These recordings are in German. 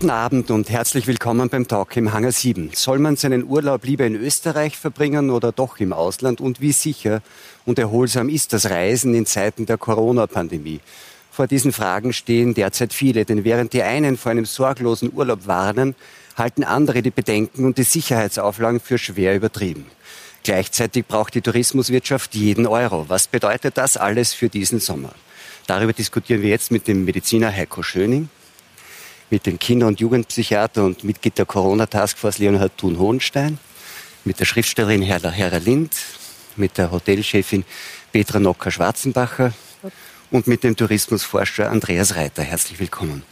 Guten Abend und herzlich willkommen beim Talk im Hangar 7. Soll man seinen Urlaub lieber in Österreich verbringen oder doch im Ausland? Und wie sicher und erholsam ist das Reisen in Zeiten der Corona-Pandemie? Vor diesen Fragen stehen derzeit viele, denn während die einen vor einem sorglosen Urlaub warnen, halten andere die Bedenken und die Sicherheitsauflagen für schwer übertrieben. Gleichzeitig braucht die Tourismuswirtschaft jeden Euro. Was bedeutet das alles für diesen Sommer? Darüber diskutieren wir jetzt mit dem Mediziner Heiko Schöning mit dem Kinder- und Jugendpsychiater und Mitglied der Corona-Taskforce Leonhard Thun-Hohenstein, mit der Schriftstellerin Herla Hera Lind, mit der Hotelchefin Petra Nocker-Schwarzenbacher und mit dem Tourismusforscher Andreas Reiter. Herzlich willkommen.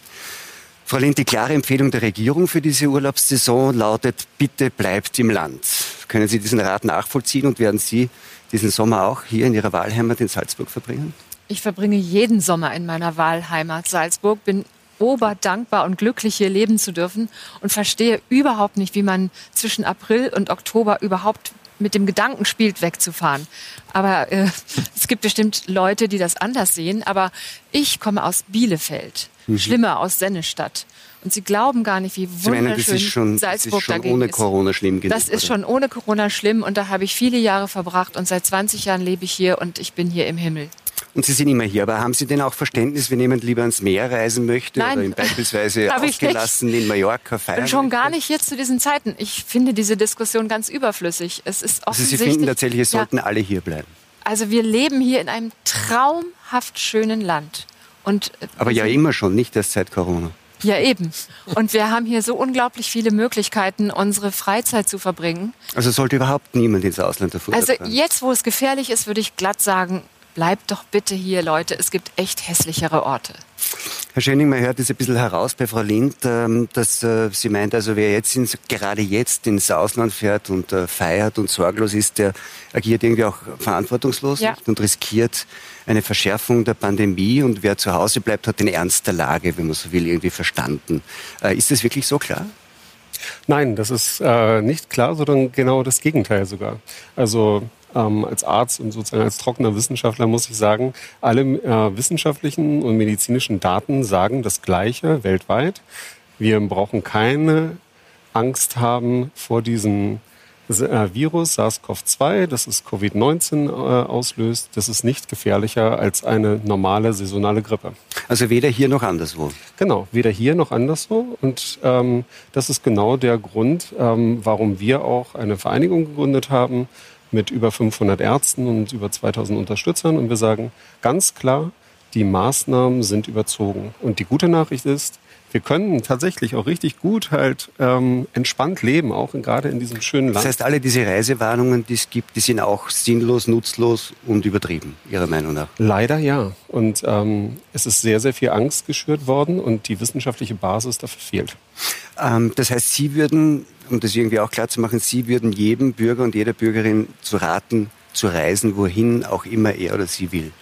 Frau Lind, die klare Empfehlung der Regierung für diese Urlaubssaison lautet, bitte bleibt im Land. Können Sie diesen Rat nachvollziehen und werden Sie diesen Sommer auch hier in Ihrer Wahlheimat in Salzburg verbringen? Ich verbringe jeden Sommer in meiner Wahlheimat Salzburg, bin oberdankbar und glücklich, hier leben zu dürfen und verstehe überhaupt nicht, wie man zwischen April und Oktober überhaupt mit dem Gedanken spielt, wegzufahren. Aber äh, es gibt bestimmt Leute, die das anders sehen. Aber ich komme aus Bielefeld, mhm. schlimmer aus Sennestadt. Und sie glauben gar nicht, wie wunderschön meine, ist schon, Salzburg das ist schon ohne Corona schlimm genug. Das ist oder? schon ohne Corona schlimm und da habe ich viele Jahre verbracht und seit 20 Jahren lebe ich hier und ich bin hier im Himmel. Und Sie sind immer hier, aber haben Sie denn auch Verständnis, wenn jemand lieber ans Meer reisen möchte Nein, oder beispielsweise ausgelassen in Mallorca feiern? Schon gar nicht jetzt zu diesen Zeiten. Ich finde diese Diskussion ganz überflüssig. Es ist also Sie finden tatsächlich, es sollten ja, alle hier bleiben? Also wir leben hier in einem traumhaft schönen Land. Und äh, aber ja immer schon, nicht erst seit Corona. Ja, eben. Und wir haben hier so unglaublich viele Möglichkeiten, unsere Freizeit zu verbringen. Also sollte überhaupt niemand ins Ausland davor Also jetzt, wo es gefährlich ist, würde ich glatt sagen, bleibt doch bitte hier, Leute. Es gibt echt hässlichere Orte. Herr Schöning, man hört es ein bisschen heraus bei Frau Lind, ähm, dass äh, sie meint, also wer jetzt ins, gerade jetzt ins Ausland fährt und äh, feiert und sorglos ist, der agiert irgendwie auch verantwortungslos ja. und riskiert eine Verschärfung der Pandemie und wer zu Hause bleibt, hat den Ernst der Lage, wenn man so will, irgendwie verstanden. Äh, ist das wirklich so klar? Nein, das ist äh, nicht klar, sondern genau das Gegenteil sogar. Also ähm, als Arzt und sozusagen als trockener Wissenschaftler muss ich sagen, alle äh, wissenschaftlichen und medizinischen Daten sagen das Gleiche weltweit. Wir brauchen keine Angst haben vor diesem äh, Virus SARS-CoV-2, das ist Covid-19 äh, auslöst, das ist nicht gefährlicher als eine normale saisonale Grippe. Also weder hier noch anderswo. Genau, weder hier noch anderswo. Und ähm, das ist genau der Grund, ähm, warum wir auch eine Vereinigung gegründet haben, mit über 500 Ärzten und über 2000 Unterstützern. Und wir sagen ganz klar, die Maßnahmen sind überzogen. Und die gute Nachricht ist, wir können tatsächlich auch richtig gut halt ähm, entspannt leben, auch in, gerade in diesem schönen Land. Das heißt, alle diese Reisewarnungen, die es gibt, die sind auch sinnlos, nutzlos und übertrieben, Ihrer Meinung nach? Leider ja. Und ähm, es ist sehr, sehr viel Angst geschürt worden und die wissenschaftliche Basis dafür fehlt. Ähm, das heißt, Sie würden, um das irgendwie auch klar zu machen, Sie würden jedem Bürger und jeder Bürgerin zu raten, zu reisen, wohin auch immer er oder sie will.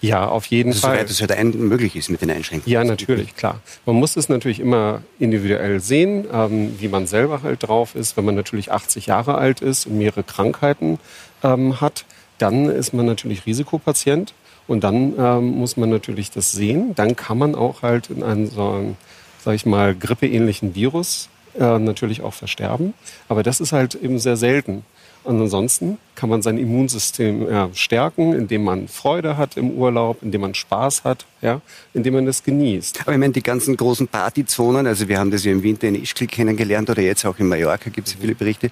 Ja, auf jeden also, Fall. Soweit es halt möglich ist mit den Einschränkungen. Ja, natürlich, klar. Man muss es natürlich immer individuell sehen, ähm, wie man selber halt drauf ist. Wenn man natürlich 80 Jahre alt ist und mehrere Krankheiten ähm, hat, dann ist man natürlich Risikopatient. Und dann ähm, muss man natürlich das sehen. Dann kann man auch halt in einem so einem, sag ich mal, grippeähnlichen Virus äh, natürlich auch versterben. Aber das ist halt eben sehr selten. Und ansonsten kann man sein Immunsystem ja, stärken, indem man Freude hat im Urlaub, indem man Spaß hat, ja, indem man es genießt. Aber ich meine, die ganzen großen Partyzonen, also wir haben das ja im Winter in Ischgl kennengelernt oder jetzt auch in Mallorca gibt es viele Berichte,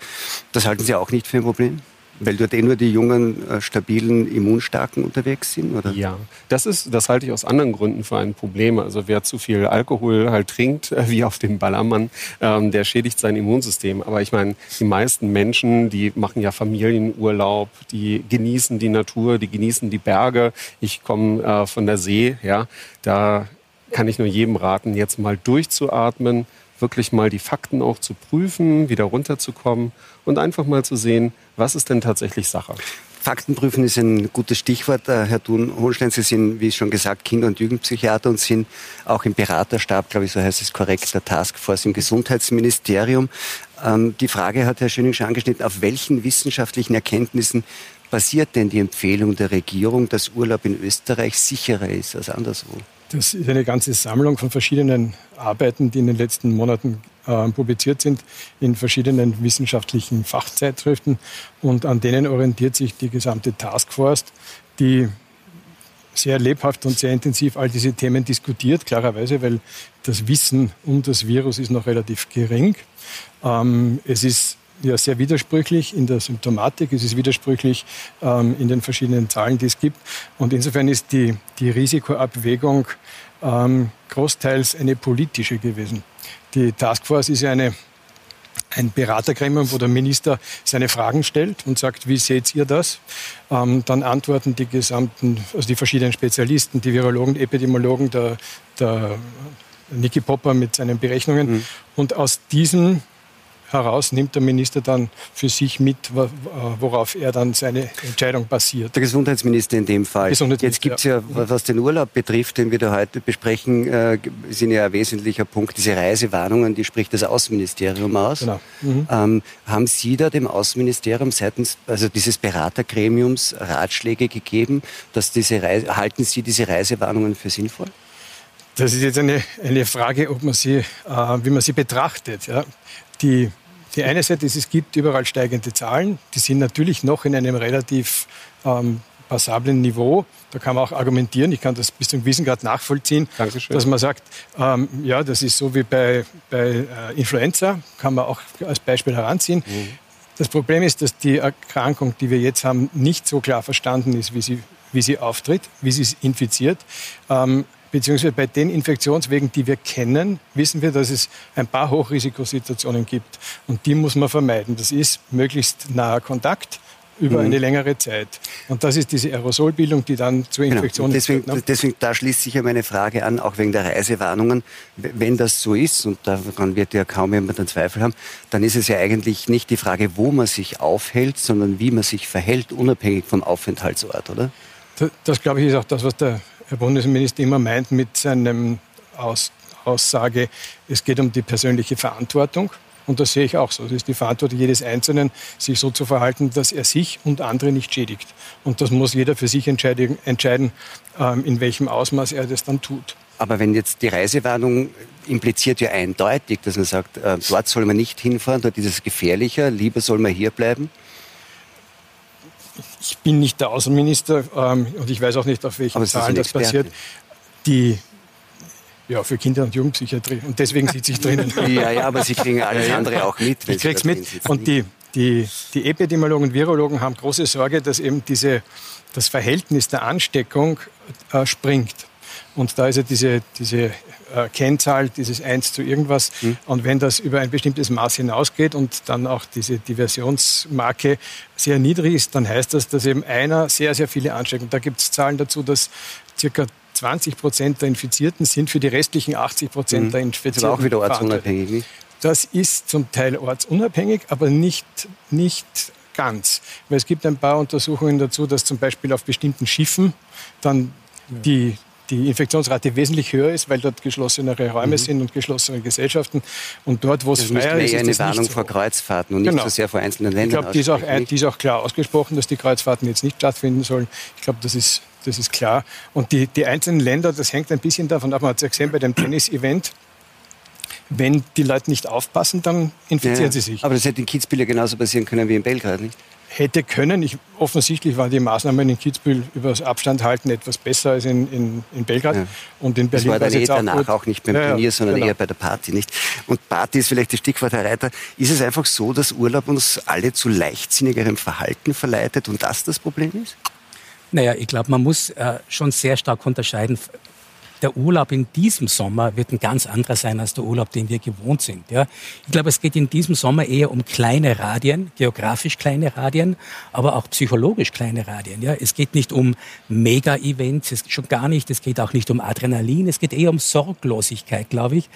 das halten Sie auch nicht für ein Problem? Weil dort eh nur die jungen, äh, stabilen, immunstarken unterwegs sind, oder? Ja, das ist, das halte ich aus anderen Gründen für ein Problem. Also wer zu viel Alkohol halt trinkt, wie auf dem Ballermann, ähm, der schädigt sein Immunsystem. Aber ich meine, die meisten Menschen, die machen ja Familienurlaub, die genießen die Natur, die genießen die Berge. Ich komme äh, von der See, ja, da kann ich nur jedem raten, jetzt mal durchzuatmen, wirklich mal die Fakten auch zu prüfen, wieder runterzukommen und einfach mal zu sehen, was ist denn tatsächlich Sache. Faktenprüfen ist ein gutes Stichwort. Äh, Herr Thun-Holstein, Sie sind, wie schon gesagt, Kinder- und Jugendpsychiater und sind auch im Beraterstab, glaube ich, so heißt es korrekt, der Taskforce im Gesundheitsministerium. Ähm, die Frage hat Herr Schöning schon angeschnitten, auf welchen wissenschaftlichen Erkenntnissen basiert denn die Empfehlung der Regierung, dass Urlaub in Österreich sicherer ist als anderswo? Das ist eine ganze Sammlung von verschiedenen Arbeiten, die in den letzten Monaten äh, publiziert sind in verschiedenen wissenschaftlichen Fachzeitschriften. Und an denen orientiert sich die gesamte Taskforce, die sehr lebhaft und sehr intensiv all diese Themen diskutiert, klarerweise, weil das Wissen um das Virus ist noch relativ gering. Ähm, es ist ja sehr widersprüchlich in der Symptomatik, es ist widersprüchlich ähm, in den verschiedenen Zahlen, die es gibt. Und insofern ist die, die Risikoabwägung ähm, großteils eine politische gewesen. Die Taskforce ist ja eine, ein Beratergremium, wo der Minister seine Fragen stellt und sagt, wie seht ihr das? Ähm, dann antworten die gesamten, also die verschiedenen Spezialisten, die Virologen, Epidemiologen, der, der Niki Popper mit seinen Berechnungen. Mhm. Und aus diesen heraus nimmt der Minister dann für sich mit, worauf er dann seine Entscheidung basiert. Der Gesundheitsminister in dem Fall. Jetzt gibt es ja, was den Urlaub betrifft, den wir da heute besprechen, äh, sind ja ein wesentlicher Punkt diese Reisewarnungen, die spricht das Außenministerium aus. Genau. Mhm. Ähm, haben Sie da dem Außenministerium seitens also dieses Beratergremiums Ratschläge gegeben, dass diese Reise, halten Sie diese Reisewarnungen für sinnvoll? Das ist jetzt eine, eine Frage, ob man sie, äh, wie man sie betrachtet. Ja. Die die eine Seite ist, es gibt überall steigende Zahlen. Die sind natürlich noch in einem relativ ähm, passablen Niveau. Da kann man auch argumentieren, ich kann das bis zum gewissen Grad nachvollziehen, Dankeschön. dass man sagt, ähm, ja, das ist so wie bei, bei äh, Influenza, kann man auch als Beispiel heranziehen. Mhm. Das Problem ist, dass die Erkrankung, die wir jetzt haben, nicht so klar verstanden ist, wie sie, wie sie auftritt, wie sie infiziert. Ähm, beziehungsweise bei den Infektionswegen, die wir kennen, wissen wir, dass es ein paar Hochrisikosituationen gibt. Und die muss man vermeiden. Das ist möglichst naher Kontakt über mhm. eine längere Zeit. Und das ist diese Aerosolbildung, die dann zur genau. Infektion genau. deswegen, führt. Ne? Deswegen, da schließt sich ja meine Frage an, auch wegen der Reisewarnungen. Wenn das so ist, und daran wird ja kaum jemand einen Zweifel haben, dann ist es ja eigentlich nicht die Frage, wo man sich aufhält, sondern wie man sich verhält, unabhängig vom Aufenthaltsort, oder? Das, das glaube ich, ist auch das, was der Herr Bundesminister immer meint mit seinem Aus Aussage, es geht um die persönliche Verantwortung. Und das sehe ich auch so. Es ist die Verantwortung jedes Einzelnen, sich so zu verhalten, dass er sich und andere nicht schädigt. Und das muss jeder für sich entscheiden, entscheiden ähm, in welchem Ausmaß er das dann tut. Aber wenn jetzt die Reisewarnung impliziert ja eindeutig, dass man sagt, äh, dort soll man nicht hinfahren, dort ist es gefährlicher, lieber soll man hier bleiben ich bin nicht der Außenminister ähm, und ich weiß auch nicht, auf welchen Zahlen das passiert. Die ja, für Kinder- und Jugendpsychiatrie. Und deswegen sitze ich drinnen. ja, ja, aber Sie kriegen alles andere auch mit. Ich krieg's mit. Und die, die, die Epidemiologen und Virologen haben große Sorge, dass eben diese, das Verhältnis der Ansteckung äh, springt. Und da ist ja diese, diese äh, Kennzahl, dieses 1 zu irgendwas. Mhm. Und wenn das über ein bestimmtes Maß hinausgeht und dann auch diese Diversionsmarke sehr niedrig ist, dann heißt das, dass eben einer sehr, sehr viele ansteckt. Und da gibt es Zahlen dazu, dass circa 20 Prozent der Infizierten sind für die restlichen 80 Prozent mhm. der Infizierten. Das ist auch wieder ortsunabhängig? Das ist zum Teil ortsunabhängig, aber nicht, nicht ganz. Weil es gibt ein paar Untersuchungen dazu, dass zum Beispiel auf bestimmten Schiffen dann die die Infektionsrate wesentlich höher ist, weil dort geschlossenere Räume mhm. sind und geschlossene Gesellschaften. Und dort, wo es freier ist, ist eine Warnung so. vor Kreuzfahrten und nicht genau. so sehr vor einzelnen Ländern. Ich glaube, die, ist auch, die ist auch klar ausgesprochen, dass die Kreuzfahrten jetzt nicht stattfinden sollen. Ich glaube, das ist, das ist klar. Und die, die einzelnen Länder, das hängt ein bisschen davon ab. Man hat es ja gesehen bei dem Tennis-Event. Wenn die Leute nicht aufpassen, dann infizieren ja, sie sich. Aber das hätte in Kitzbühel ja genauso passieren können wie in Belgrad, nicht? Hätte können. Ich, offensichtlich waren die Maßnahmen in Kitzbühel über das Abstand halten etwas besser als in, in, in Belgrad. Ja. Und in Berlin das war dann eh danach gut. auch nicht beim ja, Turnier, sondern genau. eher bei der Party. Nicht? Und Party ist vielleicht das Stichwort, Herr Reiter. Ist es einfach so, dass Urlaub uns alle zu leichtsinnigerem Verhalten verleitet und das das Problem ist? Naja, ich glaube, man muss äh, schon sehr stark unterscheiden der Urlaub in diesem Sommer wird ein ganz anderer sein als der Urlaub, den wir gewohnt sind. Ja. Ich glaube, es geht in diesem Sommer eher um kleine Radien, geografisch kleine Radien, aber auch psychologisch kleine Radien. Ja. Es geht nicht um Mega-Events, schon gar nicht. Es geht auch nicht um Adrenalin. Es geht eher um Sorglosigkeit, glaube ich.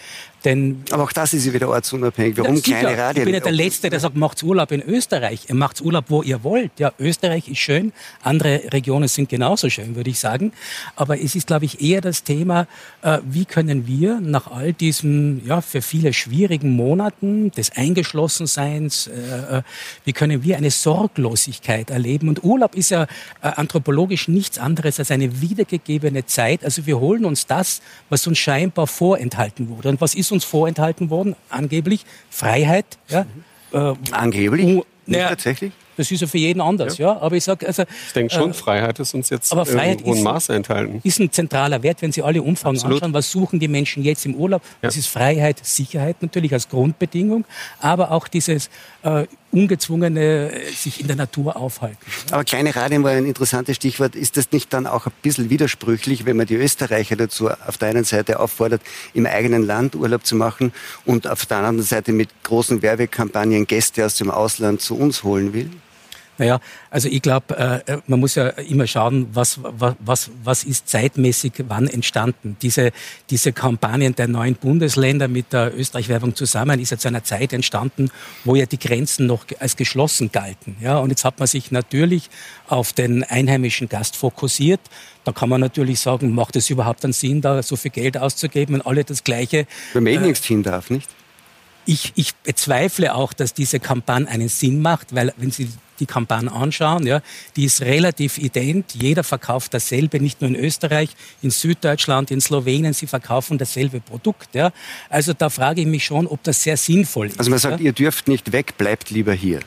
Denn aber auch das ist ja wieder ortsunabhängig. Warum ja, kleine Radien? Ich bin ja der Letzte, der sagt, macht's Urlaub in Österreich. Macht's Urlaub, wo ihr wollt. Ja, Österreich ist schön. Andere Regionen sind genauso schön, würde ich sagen. Aber es ist, glaube ich, eher das Thema, äh, wie können wir nach all diesen, ja, für viele schwierigen Monaten des Eingeschlossenseins, äh, äh wie können wir eine Sorglosigkeit erleben? Und Urlaub ist ja äh, anthropologisch nichts anderes als eine wiedergegebene Zeit. Also wir holen uns das, was uns scheinbar vorenthalten wurde. Und was ist uns vorenthalten worden? Angeblich Freiheit. Ja? Äh, Angeblich? Ja, tatsächlich? Das ist ja für jeden anders, ja. ja? Aber ich sage, also. Ich denke schon, äh, Freiheit ist uns jetzt aber Freiheit in Maße enthalten. Ist ein zentraler Wert, wenn Sie alle Umfragen Absolut. anschauen. Was suchen die Menschen jetzt im Urlaub? Ja. Das ist Freiheit, Sicherheit natürlich als Grundbedingung, aber auch dieses äh, ungezwungene äh, sich in der Natur aufhalten. Aber kleine Radien war ein interessantes Stichwort. Ist das nicht dann auch ein bisschen widersprüchlich, wenn man die Österreicher dazu auf der einen Seite auffordert, im eigenen Land Urlaub zu machen und auf der anderen Seite mit großen Werbekampagnen Gäste aus dem Ausland zu uns holen will? Naja, also ich glaube, äh, äh, man muss ja immer schauen, was, was, was ist zeitmäßig wann entstanden. Diese, diese Kampagnen der neuen Bundesländer mit der Österreich-Werbung zusammen ist ja zu einer Zeit entstanden, wo ja die Grenzen noch als geschlossen galten. Ja, und jetzt hat man sich natürlich auf den einheimischen Gast fokussiert. Da kann man natürlich sagen, macht es überhaupt einen Sinn, da so viel Geld auszugeben und alle das Gleiche. Wenn man eh äh, nichts hin darf, nicht? Ich, ich bezweifle auch, dass diese Kampagne einen Sinn macht, weil wenn Sie die Kampagne anschauen, ja, die ist relativ ident. Jeder verkauft dasselbe, nicht nur in Österreich, in Süddeutschland, in Slowenien, sie verkaufen dasselbe Produkt. Ja. Also da frage ich mich schon, ob das sehr sinnvoll ist. Also man sagt, ja. ihr dürft nicht weg, bleibt lieber hier.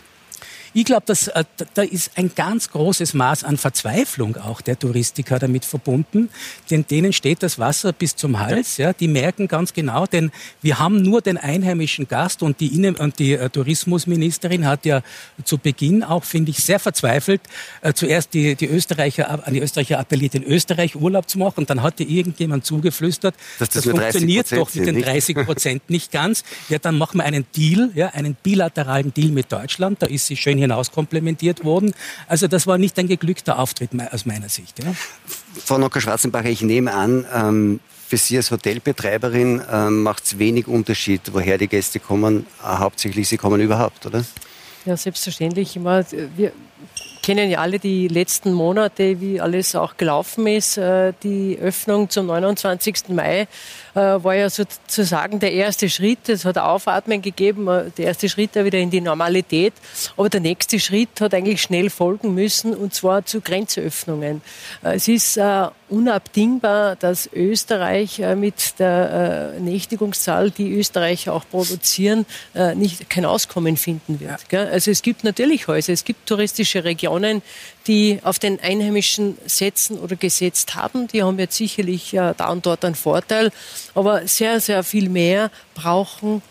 Ich glaube, dass äh, da ist ein ganz großes Maß an Verzweiflung auch der Touristiker damit verbunden, denn denen steht das Wasser bis zum Hals. Ja, die merken ganz genau, denn wir haben nur den einheimischen Gast und die Innen- und die äh, Tourismusministerin hat ja zu Beginn auch, finde ich, sehr verzweifelt äh, zuerst die, die Österreicher an die Österreicher appelliert, in Österreich Urlaub zu machen. Dann hat ihr irgendjemand zugeflüstert, das, das funktioniert doch mit den 30 Prozent nicht ganz. Ja, dann machen wir einen Deal, ja, einen bilateralen Deal mit Deutschland. Da ist sie schön hinaus komplementiert worden. Also das war nicht ein geglückter Auftritt aus meiner Sicht. Ja. Frau Nocker-Schwarzenbacher, ich nehme an, ähm, für Sie als Hotelbetreiberin ähm, macht es wenig Unterschied, woher die Gäste kommen. Äh, hauptsächlich sie kommen überhaupt, oder? Ja, selbstverständlich. Immer, wir kennen ja alle die letzten Monate, wie alles auch gelaufen ist. Äh, die Öffnung zum 29. Mai äh, war ja sozusagen der erste Schritt. Es hat Aufatmen gegeben, äh, der erste Schritt wieder in die Normalität. Aber der nächste Schritt hat eigentlich schnell folgen müssen, und zwar zu Grenzöffnungen. Es ist unabdingbar, dass Österreich mit der Nächtigungszahl, die Österreicher auch produzieren, nicht kein Auskommen finden wird. Also es gibt natürlich Häuser, es gibt touristische Regionen, die auf den Einheimischen setzen oder gesetzt haben. Die haben jetzt sicherlich da und dort einen Vorteil. Aber sehr, sehr viel mehr brauchen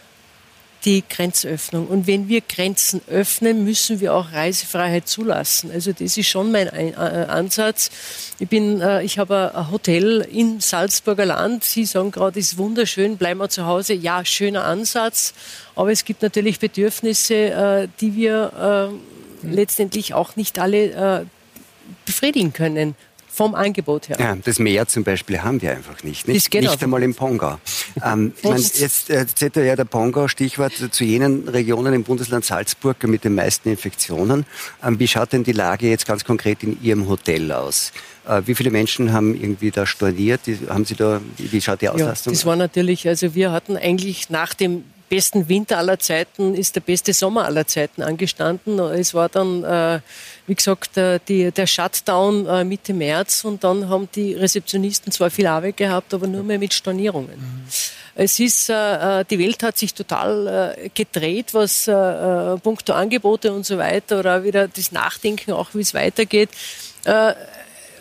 die Grenzöffnung. Und wenn wir Grenzen öffnen, müssen wir auch Reisefreiheit zulassen. Also das ist schon mein äh, Ansatz. Ich äh, ich habe ein Hotel im Salzburger Land. Sie sagen gerade, ist wunderschön, bleiben wir zu Hause. Ja, schöner Ansatz. Aber es gibt natürlich Bedürfnisse, äh, die wir letztendlich auch nicht alle befriedigen können vom Angebot her. Ja, das Meer zum Beispiel haben wir einfach nicht. Nicht, nicht einmal im Pongau. ähm, man, jetzt äh, zählt ja der Pongau, Stichwort, zu jenen Regionen im Bundesland Salzburg mit den meisten Infektionen. Ähm, wie schaut denn die Lage jetzt ganz konkret in Ihrem Hotel aus? Äh, wie viele Menschen haben irgendwie da storniert? Haben Sie da, wie schaut die Auslastung? Ja, das war natürlich, also wir hatten eigentlich nach dem besten Winter aller Zeiten ist der beste Sommer aller Zeiten angestanden. Es war dann, äh, wie gesagt, äh, die, der Shutdown äh, Mitte März und dann haben die Rezeptionisten zwar viel Arbeit gehabt, aber nur mehr mit Stornierungen. Mhm. Es ist, äh, äh, die Welt hat sich total äh, gedreht, was äh, äh puncto Angebote und so weiter oder wieder das Nachdenken auch, wie es weitergeht. Äh,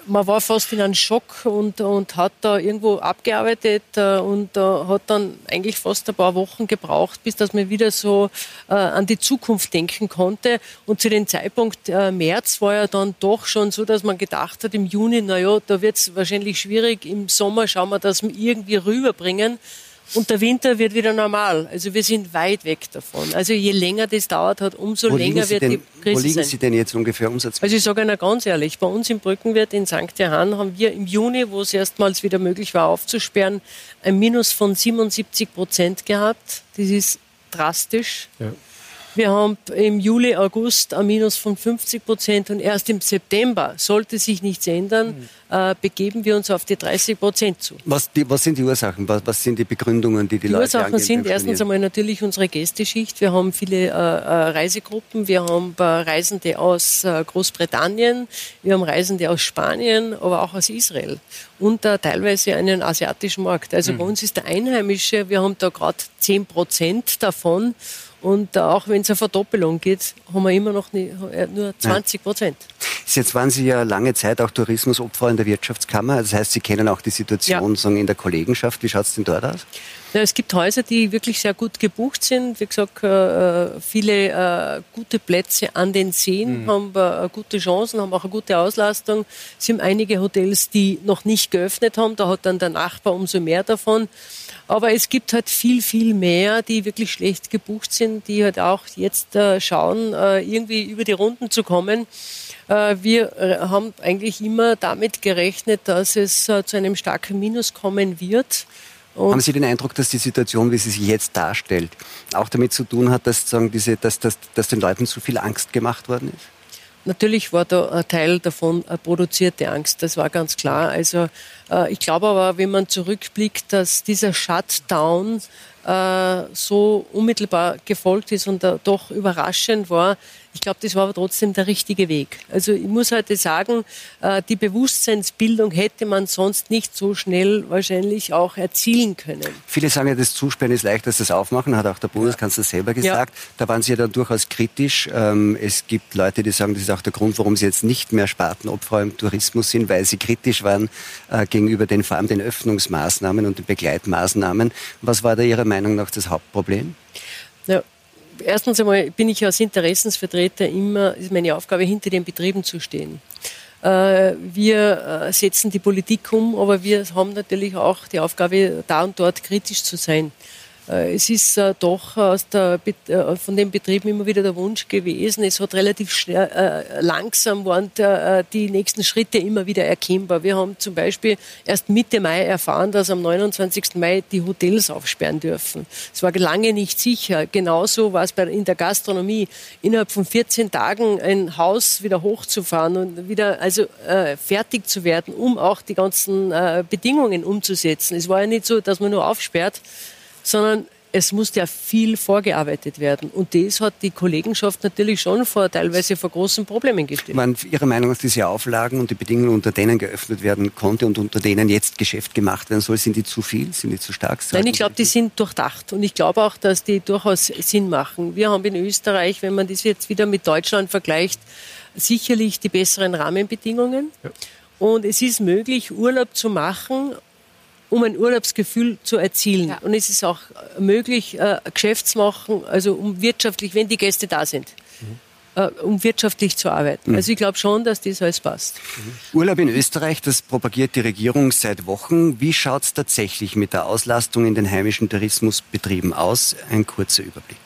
man war fast in einem Schock und, und hat da irgendwo abgearbeitet äh, und äh, hat dann eigentlich fast ein paar Wochen gebraucht, bis dass man wieder so äh, an die Zukunft denken konnte. Und zu dem Zeitpunkt äh, März war ja dann doch schon so, dass man gedacht hat, im Juni, naja, da wird es wahrscheinlich schwierig, im Sommer schauen wir, dass wir irgendwie rüberbringen. Und der Winter wird wieder normal. Also wir sind weit weg davon. Also je länger das dauert hat, umso wo länger wird denn, die Krise Wo liegen sein. Sie denn jetzt ungefähr umsatzmäßig? Also ich sage Ihnen ganz ehrlich, bei uns im Brückenwirt in St. Johann haben wir im Juni, wo es erstmals wieder möglich war aufzusperren, ein Minus von 77 Prozent gehabt. Das ist drastisch. Ja. Wir haben im Juli, August ein Minus von 50 Prozent und erst im September, sollte sich nichts ändern, äh, begeben wir uns auf die 30 Prozent zu. Was, die, was, sind die Ursachen? Was, was, sind die Begründungen, die die, die Leute Ursachen sind erstens einmal natürlich unsere Gästeschicht. Wir haben viele äh, äh Reisegruppen. Wir haben äh, Reisende aus Großbritannien. Wir haben Reisende aus Spanien, aber auch aus Israel. Und teilweise einen asiatischen Markt. Also mhm. bei uns ist der Einheimische, wir haben da gerade 10 Prozent davon. Und auch wenn es eine Verdoppelung geht, haben wir immer noch nie, äh, nur 20 Prozent. Jetzt waren Sie ja lange Zeit auch Tourismusopfer in der Wirtschaftskammer. Das heißt, Sie kennen auch die Situation ja. in der Kollegenschaft. Wie schaut es denn dort aus? Ja, es gibt Häuser, die wirklich sehr gut gebucht sind. Wie gesagt, äh, viele äh, gute Plätze an den Seen, mhm. haben äh, gute Chancen, haben auch eine gute Auslastung. Es sind einige Hotels, die noch nicht geöffnet haben. Da hat dann der Nachbar umso mehr davon. Aber es gibt halt viel, viel mehr, die wirklich schlecht gebucht sind, die halt auch jetzt schauen, irgendwie über die Runden zu kommen. Wir haben eigentlich immer damit gerechnet, dass es zu einem starken Minus kommen wird. Und haben Sie den Eindruck, dass die Situation, wie sie sich jetzt darstellt, auch damit zu tun hat, dass, sagen, diese, dass, dass, dass den Leuten zu viel Angst gemacht worden ist? Natürlich war da ein Teil davon produzierte Angst, das war ganz klar. Also ich glaube aber, wenn man zurückblickt, dass dieser Shutdown äh, so unmittelbar gefolgt ist und äh, doch überraschend war. Ich glaube, das war aber trotzdem der richtige Weg. Also ich muss heute sagen, äh, die Bewusstseinsbildung hätte man sonst nicht so schnell wahrscheinlich auch erzielen können. Viele sagen ja, das Zusperren ist leichter als das Aufmachen, hat auch der Bundeskanzler selber gesagt. Ja. Da waren Sie ja dann durchaus kritisch. Ähm, es gibt Leute, die sagen, das ist auch der Grund, warum Sie jetzt nicht mehr Spartenopfer im Tourismus sind, weil Sie kritisch waren äh, gegenüber den, vor allem den Öffnungsmaßnahmen und den Begleitmaßnahmen. Was war da Ihrer Meinung nach das Hauptproblem? Erstens einmal bin ich als Interessensvertreter immer, ist meine Aufgabe, hinter den Betrieben zu stehen. Äh, wir äh, setzen die Politik um, aber wir haben natürlich auch die Aufgabe, da und dort kritisch zu sein. Äh, es ist äh, doch aus der, äh, von den Betrieben immer wieder der Wunsch gewesen. Es hat relativ schnell, langsam waren die nächsten Schritte immer wieder erkennbar. Wir haben zum Beispiel erst Mitte Mai erfahren, dass am 29. Mai die Hotels aufsperren dürfen. Es war lange nicht sicher. Genauso war es bei, in der Gastronomie. Innerhalb von 14 Tagen ein Haus wieder hochzufahren und wieder also fertig zu werden, um auch die ganzen Bedingungen umzusetzen. Es war ja nicht so, dass man nur aufsperrt, sondern es musste ja viel vorgearbeitet werden. Und das hat die Kollegenschaft natürlich schon vor, teilweise vor großen Problemen gestellt. Man, Ihrer Meinung nach diese Auflagen und die Bedingungen, unter denen geöffnet werden konnte und unter denen jetzt Geschäft gemacht werden soll, sind die zu viel? Sind die zu stark? Nein, ich glaube, die sind durchdacht. Und ich glaube auch, dass die durchaus Sinn machen. Wir haben in Österreich, wenn man das jetzt wieder mit Deutschland vergleicht, sicherlich die besseren Rahmenbedingungen. Ja. Und es ist möglich, Urlaub zu machen um ein Urlaubsgefühl zu erzielen. Ja. Und es ist auch möglich, äh, Geschäft zu machen, also um wirtschaftlich, wenn die Gäste da sind. Mhm. Äh, um wirtschaftlich zu arbeiten. Mhm. Also ich glaube schon, dass das alles passt. Mhm. Urlaub in Österreich, das propagiert die Regierung seit Wochen. Wie schaut es tatsächlich mit der Auslastung in den heimischen Tourismusbetrieben aus? Ein kurzer Überblick.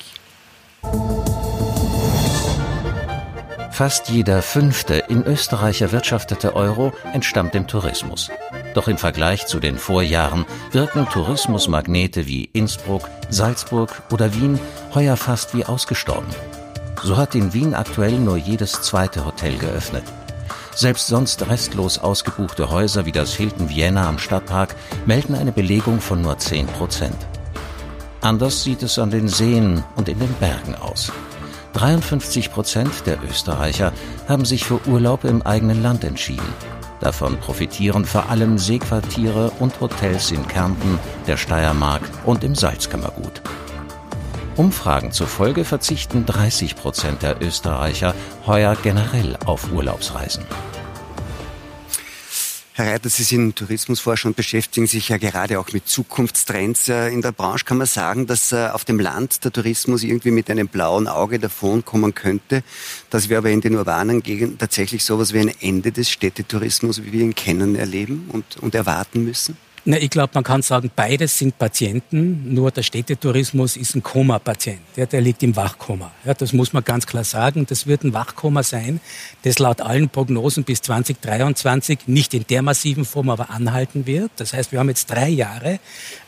Fast jeder fünfte in Österreich erwirtschaftete Euro entstammt dem Tourismus. Doch im Vergleich zu den Vorjahren wirken Tourismusmagnete wie Innsbruck, Salzburg oder Wien heuer fast wie ausgestorben. So hat in Wien aktuell nur jedes zweite Hotel geöffnet. Selbst sonst restlos ausgebuchte Häuser wie das Hilton Vienna am Stadtpark melden eine Belegung von nur 10 Prozent. Anders sieht es an den Seen und in den Bergen aus. 53 Prozent der Österreicher haben sich für Urlaub im eigenen Land entschieden. Davon profitieren vor allem Seequartiere und Hotels in Kärnten, der Steiermark und im Salzkammergut. Umfragen zufolge verzichten 30 Prozent der Österreicher heuer generell auf Urlaubsreisen. Herr Reiter, Sie sind Tourismusforscher und beschäftigen sich ja gerade auch mit Zukunftstrends. Äh, in der Branche kann man sagen, dass äh, auf dem Land der Tourismus irgendwie mit einem blauen Auge davonkommen könnte, dass wir aber in den urbanen Gegenden tatsächlich sowas wie ein Ende des Städtetourismus, wie wir ihn kennen, erleben und, und erwarten müssen? Na, ich glaube, man kann sagen, beides sind Patienten, nur der Städtetourismus ist ein Koma-Patient. Ja, der liegt im Wachkoma. Ja, das muss man ganz klar sagen. Das wird ein Wachkoma sein, das laut allen Prognosen bis 2023 nicht in der massiven Form aber anhalten wird. Das heißt, wir haben jetzt drei Jahre,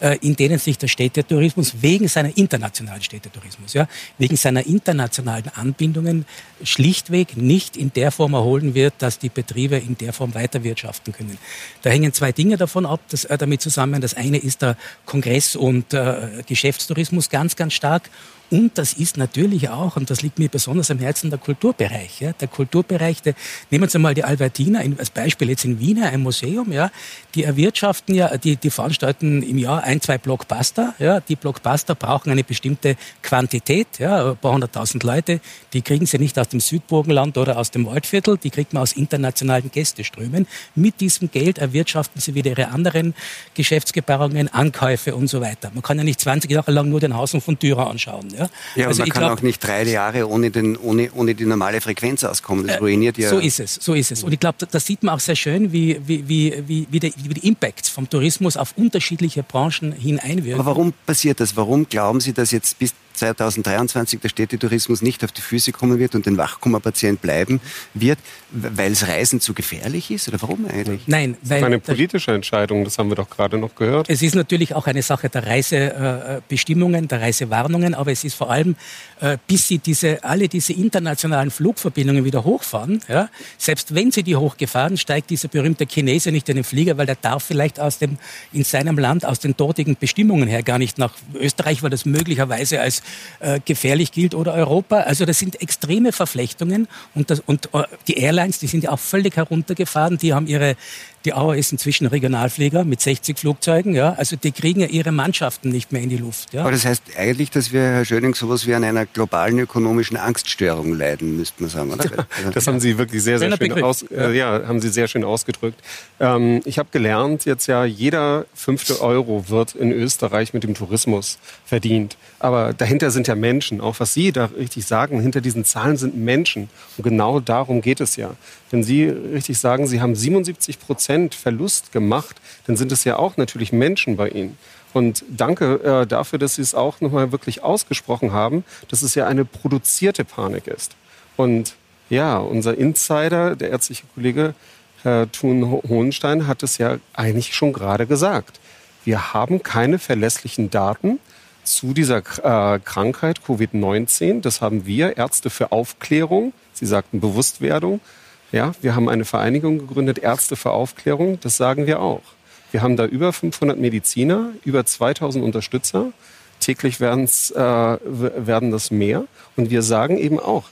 äh, in denen sich der Städtetourismus wegen seiner internationalen Städtetourismus, ja, wegen seiner internationalen Anbindungen schlichtweg nicht in der Form erholen wird, dass die Betriebe in der Form weiterwirtschaften können. Da hängen zwei Dinge davon ab. Das, äh, damit zusammen. Das eine ist der Kongress- und äh, Geschäftstourismus ganz, ganz stark. Und das ist natürlich auch, und das liegt mir besonders am Herzen, der Kulturbereich. Ja. Der Kulturbereich, der, nehmen Sie mal die Albertina als Beispiel jetzt in Wien, ein Museum, ja. Die erwirtschaften ja, die, die veranstalten im Jahr ein, zwei Blockbuster. Ja. Die Blockbuster brauchen eine bestimmte Quantität, ja, ein paar hunderttausend Leute. Die kriegen sie nicht aus dem Südburgenland oder aus dem Waldviertel, die kriegt man aus internationalen Gästeströmen. Mit diesem Geld erwirtschaften sie wieder ihre anderen Geschäftsgebaren, Ankäufe und so weiter. Man kann ja nicht 20 Jahre lang nur den Hausen von Dürer anschauen. Ja, ja also man kann glaub, auch nicht drei Jahre ohne, den, ohne, ohne die normale Frequenz auskommen. Das äh, ruiniert ja. So ist es, so ist es. Und ich glaube, da sieht man auch sehr schön, wie, wie, wie, wie, die, wie die Impacts vom Tourismus auf unterschiedliche Branchen hin einwirken. Aber warum passiert das? Warum glauben Sie, dass jetzt bis 2023 der Städtetourismus nicht auf die Füße kommen wird und den Wachkoma-Patient bleiben wird, weil es Reisen zu gefährlich ist? Oder warum eigentlich? Nein, weil. Das ist eine politische Entscheidung, das haben wir doch gerade noch gehört. Es ist natürlich auch eine Sache der Reisebestimmungen, der Reisewarnungen, aber es ist vor allem, äh, bis sie diese, alle diese internationalen Flugverbindungen wieder hochfahren, ja, selbst wenn sie die hochgefahren, steigt dieser berühmte Chinese nicht in den Flieger, weil der darf vielleicht aus dem, in seinem Land, aus den dortigen Bestimmungen her gar nicht nach Österreich, weil das möglicherweise als äh, gefährlich gilt oder Europa. Also das sind extreme Verflechtungen und, das, und äh, die Airlines, die sind ja auch völlig heruntergefahren. Die haben ihre die Auer ist inzwischen Regionalflieger mit 60 Flugzeugen. Ja, also die kriegen ja ihre Mannschaften nicht mehr in die Luft. Ja. Aber das heißt eigentlich, dass wir, Herr Schöning, sowas wie an einer globalen ökonomischen Angststörung leiden, müsste man sagen, oder? Ja, das haben Sie wirklich sehr, sehr schön, aus, äh, ja, haben Sie sehr schön ausgedrückt. Ähm, ich habe gelernt, jetzt ja, jeder fünfte Euro wird in Österreich mit dem Tourismus verdient. Aber dahinter sind ja Menschen. Auch was Sie da richtig sagen, hinter diesen Zahlen sind Menschen. Und genau darum geht es ja. Wenn Sie richtig sagen, Sie haben 77 Prozent Verlust gemacht, dann sind es ja auch natürlich Menschen bei Ihnen. Und danke äh, dafür, dass Sie es auch nochmal wirklich ausgesprochen haben, dass es ja eine produzierte Panik ist. Und ja, unser Insider, der ärztliche Kollege Herr Thun Hohenstein, hat es ja eigentlich schon gerade gesagt. Wir haben keine verlässlichen Daten zu dieser äh, Krankheit Covid-19. Das haben wir, Ärzte für Aufklärung, Sie sagten Bewusstwerdung, ja, wir haben eine Vereinigung gegründet, Ärzte für Aufklärung, das sagen wir auch. Wir haben da über 500 Mediziner, über 2000 Unterstützer. Täglich äh, werden das mehr. Und wir sagen eben auch,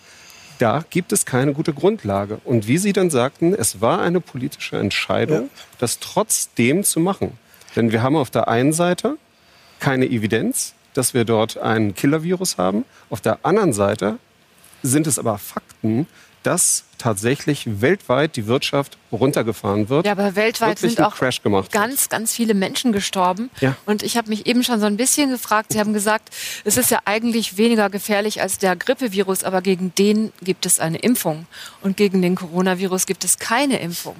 da gibt es keine gute Grundlage. Und wie Sie dann sagten, es war eine politische Entscheidung, ja. das trotzdem zu machen. Denn wir haben auf der einen Seite keine Evidenz, dass wir dort ein Killer-Virus haben. Auf der anderen Seite sind es aber Fakten, dass tatsächlich weltweit die Wirtschaft runtergefahren wird. Ja, aber weltweit sind auch ganz, ganz viele Menschen gestorben. Ja. Und ich habe mich eben schon so ein bisschen gefragt, Sie haben gesagt, es ist ja eigentlich weniger gefährlich als der Grippevirus, aber gegen den gibt es eine Impfung. Und gegen den Coronavirus gibt es keine Impfung.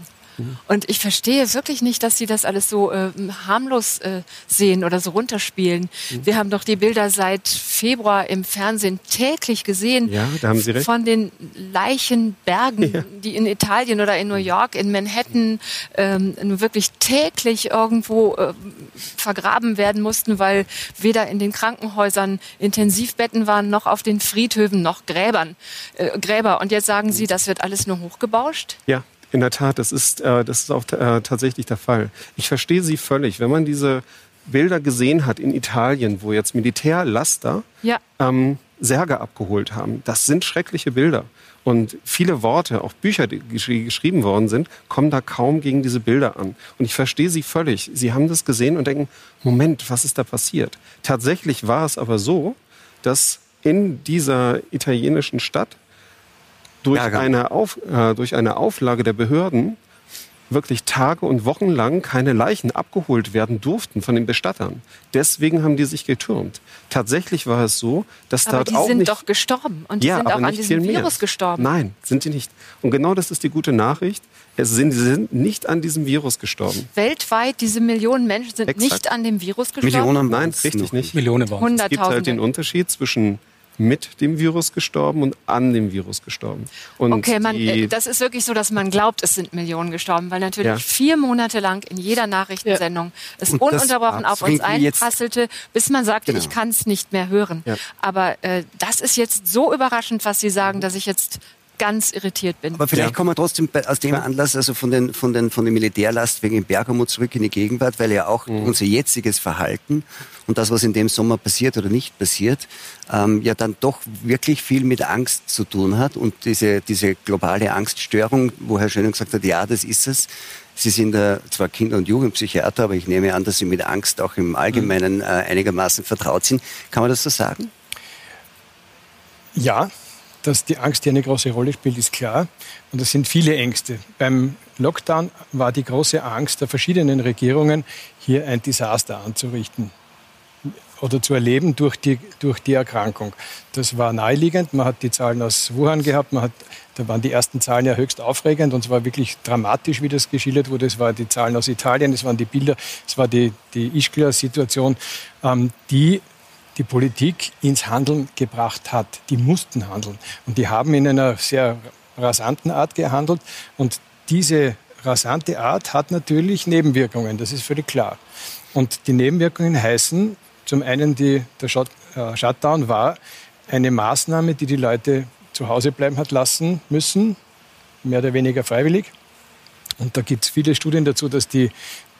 Und ich verstehe wirklich nicht, dass sie das alles so äh, harmlos äh, sehen oder so runterspielen. Mhm. Wir haben doch die Bilder seit Februar im Fernsehen täglich gesehen ja, da haben Sie recht. von den Leichenbergen, ja. die in Italien oder in New York, in Manhattan ähm, wirklich täglich irgendwo äh, vergraben werden mussten, weil weder in den Krankenhäusern Intensivbetten waren, noch auf den Friedhöfen, noch Gräbern, äh, Gräber. Und jetzt sagen Sie, das wird alles nur hochgebauscht? Ja, in der Tat, das ist, äh, das ist auch äh, tatsächlich der Fall. Ich verstehe Sie völlig. Wenn man diese Bilder gesehen hat in Italien, wo jetzt Militärlaster ja. ähm, Särge abgeholt haben, das sind schreckliche Bilder. Und viele Worte, auch Bücher, die geschrieben worden sind, kommen da kaum gegen diese Bilder an. Und ich verstehe Sie völlig. Sie haben das gesehen und denken, Moment, was ist da passiert? Tatsächlich war es aber so, dass in dieser italienischen Stadt durch eine, Auf, äh, durch eine Auflage der Behörden wirklich Tage und Wochen lang keine Leichen abgeholt werden durften von den Bestattern. Deswegen haben die sich getürmt. Tatsächlich war es so, dass Aber dort die auch sind nicht, doch gestorben und die ja, sind aber auch an diesem. Virus gestorben. Nein, sind die nicht. Und genau das ist die gute Nachricht. Es sind, sie sind nicht an diesem Virus gestorben. Weltweit, diese Millionen Menschen sind Exakt. nicht an dem Virus gestorben. Millionen Nein, richtig nicht. Millionen waren. Es gibt halt den. Unterschied zwischen mit dem Virus gestorben und an dem Virus gestorben. Und Okay, man, äh, das ist wirklich so, dass man glaubt, es sind Millionen gestorben, weil natürlich Ja. vier Monate lang in jeder Nachrichtensendung es Und ununterbrochen auf uns einprasselte, bis man sagte, Genau. ich kann es nicht mehr hören. Ja. Aber äh, das ist jetzt so überraschend, was Sie sagen, dass ich jetzt ganz irritiert bin. Aber vielleicht Ja. kommen wir trotzdem bei, aus dem Anlass, also von den, von den, von den Militärlastwegen in Bergamo zurück in die Gegenwart, weil ja auch Mhm. unser jetziges Verhalten und das, was in dem Sommer passiert oder nicht passiert, ähm, ja dann doch wirklich viel mit Angst zu tun hat und diese, diese globale Angststörung, wo Herr Schöning gesagt hat, ja, das ist es. Sie sind äh, zwar Kinder- und Jugendpsychiater, aber ich nehme an, dass Sie mit Angst auch im Allgemeinen äh, einigermaßen vertraut sind. Kann man das so sagen? Ja, dass die Angst hier eine große Rolle spielt, ist klar. Und es sind viele Ängste. Beim Lockdown war die große Angst der verschiedenen Regierungen, hier ein Desaster anzurichten oder zu erleben durch die, durch die Erkrankung. Das war naheliegend. Man hat die Zahlen aus Wuhan gehabt. Man hat, da waren die ersten Zahlen ja höchst aufregend und es war wirklich dramatisch, wie das geschildert wurde. Es waren die Zahlen aus Italien, es waren die Bilder, es war die, die Ischgl-Situation, ähm, die die Politik ins Handeln gebracht hat. Die mussten handeln. Und die haben in einer sehr rasanten Art gehandelt. Und diese rasante Art hat natürlich Nebenwirkungen, das ist völlig klar. Und die Nebenwirkungen heißen, zum einen die, der Shut, äh, Shutdown war eine Maßnahme, die die Leute zu Hause bleiben hat lassen müssen, mehr oder weniger freiwillig. Und da gibt es viele Studien dazu, dass die,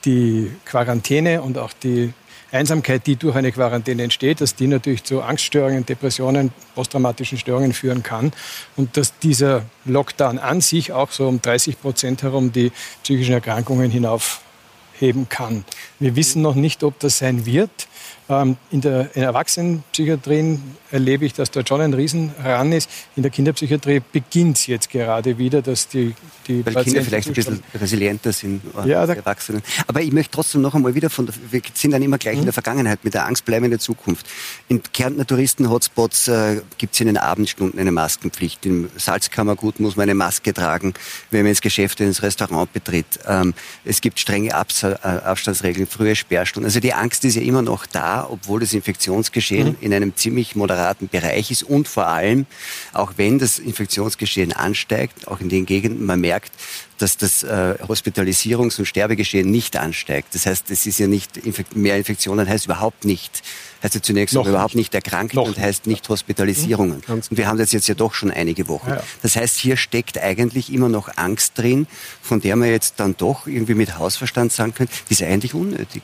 die Quarantäne und auch die Einsamkeit, die durch eine Quarantäne entsteht, dass die natürlich zu Angststörungen, Depressionen, posttraumatischen Störungen führen kann und dass dieser Lockdown an sich auch so um 30 Prozent herum die psychischen Erkrankungen hinaufheben kann. Wir wissen noch nicht, ob das sein wird. Ähm, In der in der Erwachsenenpsychiatrie erlebe ich, dass dort schon ein Riesenran ist. In der Kinderpsychiatrie beginnt es jetzt gerade wieder, dass die, die Weil Kinder Patienten vielleicht ein bisschen resilienter sind als Ja, Erwachsenen. Aber ich möchte trotzdem noch einmal wieder von, der- wir sind dann immer gleich in Mhm. der Vergangenheit, mit der Angst bleiben in der Zukunft. In Kärntner Touristen-Hotspots äh, gibt es in den Abendstunden eine Maskenpflicht. Im Salzkammergut muss man eine Maske tragen, wenn man ins Geschäft, ins Restaurant betritt. Ähm, es gibt strenge äh, Abstandsregeln, frühe Sperrstunden. Also die Angst ist ja immer noch da, obwohl das Infektionsgeschehen Mhm. in einem ziemlich moderaten Bereich ist und vor allem, auch wenn das Infektionsgeschehen ansteigt, auch in den Gegenden, man merkt, dass das äh, Hospitalisierungs- und Sterbegeschehen nicht ansteigt. Das heißt, es ist ja nicht, Infek mehr Infektionen heißt überhaupt nicht, heißt ja zunächst mal überhaupt nicht. nicht erkrankt Noch und heißt nicht Hospitalisierungen. Ganz Und wir haben das jetzt ja doch schon einige Wochen. Ja, ja. Das heißt, hier steckt eigentlich immer noch Angst drin, von der man jetzt dann doch irgendwie mit Hausverstand sagen könnte, die ist eigentlich unnötig.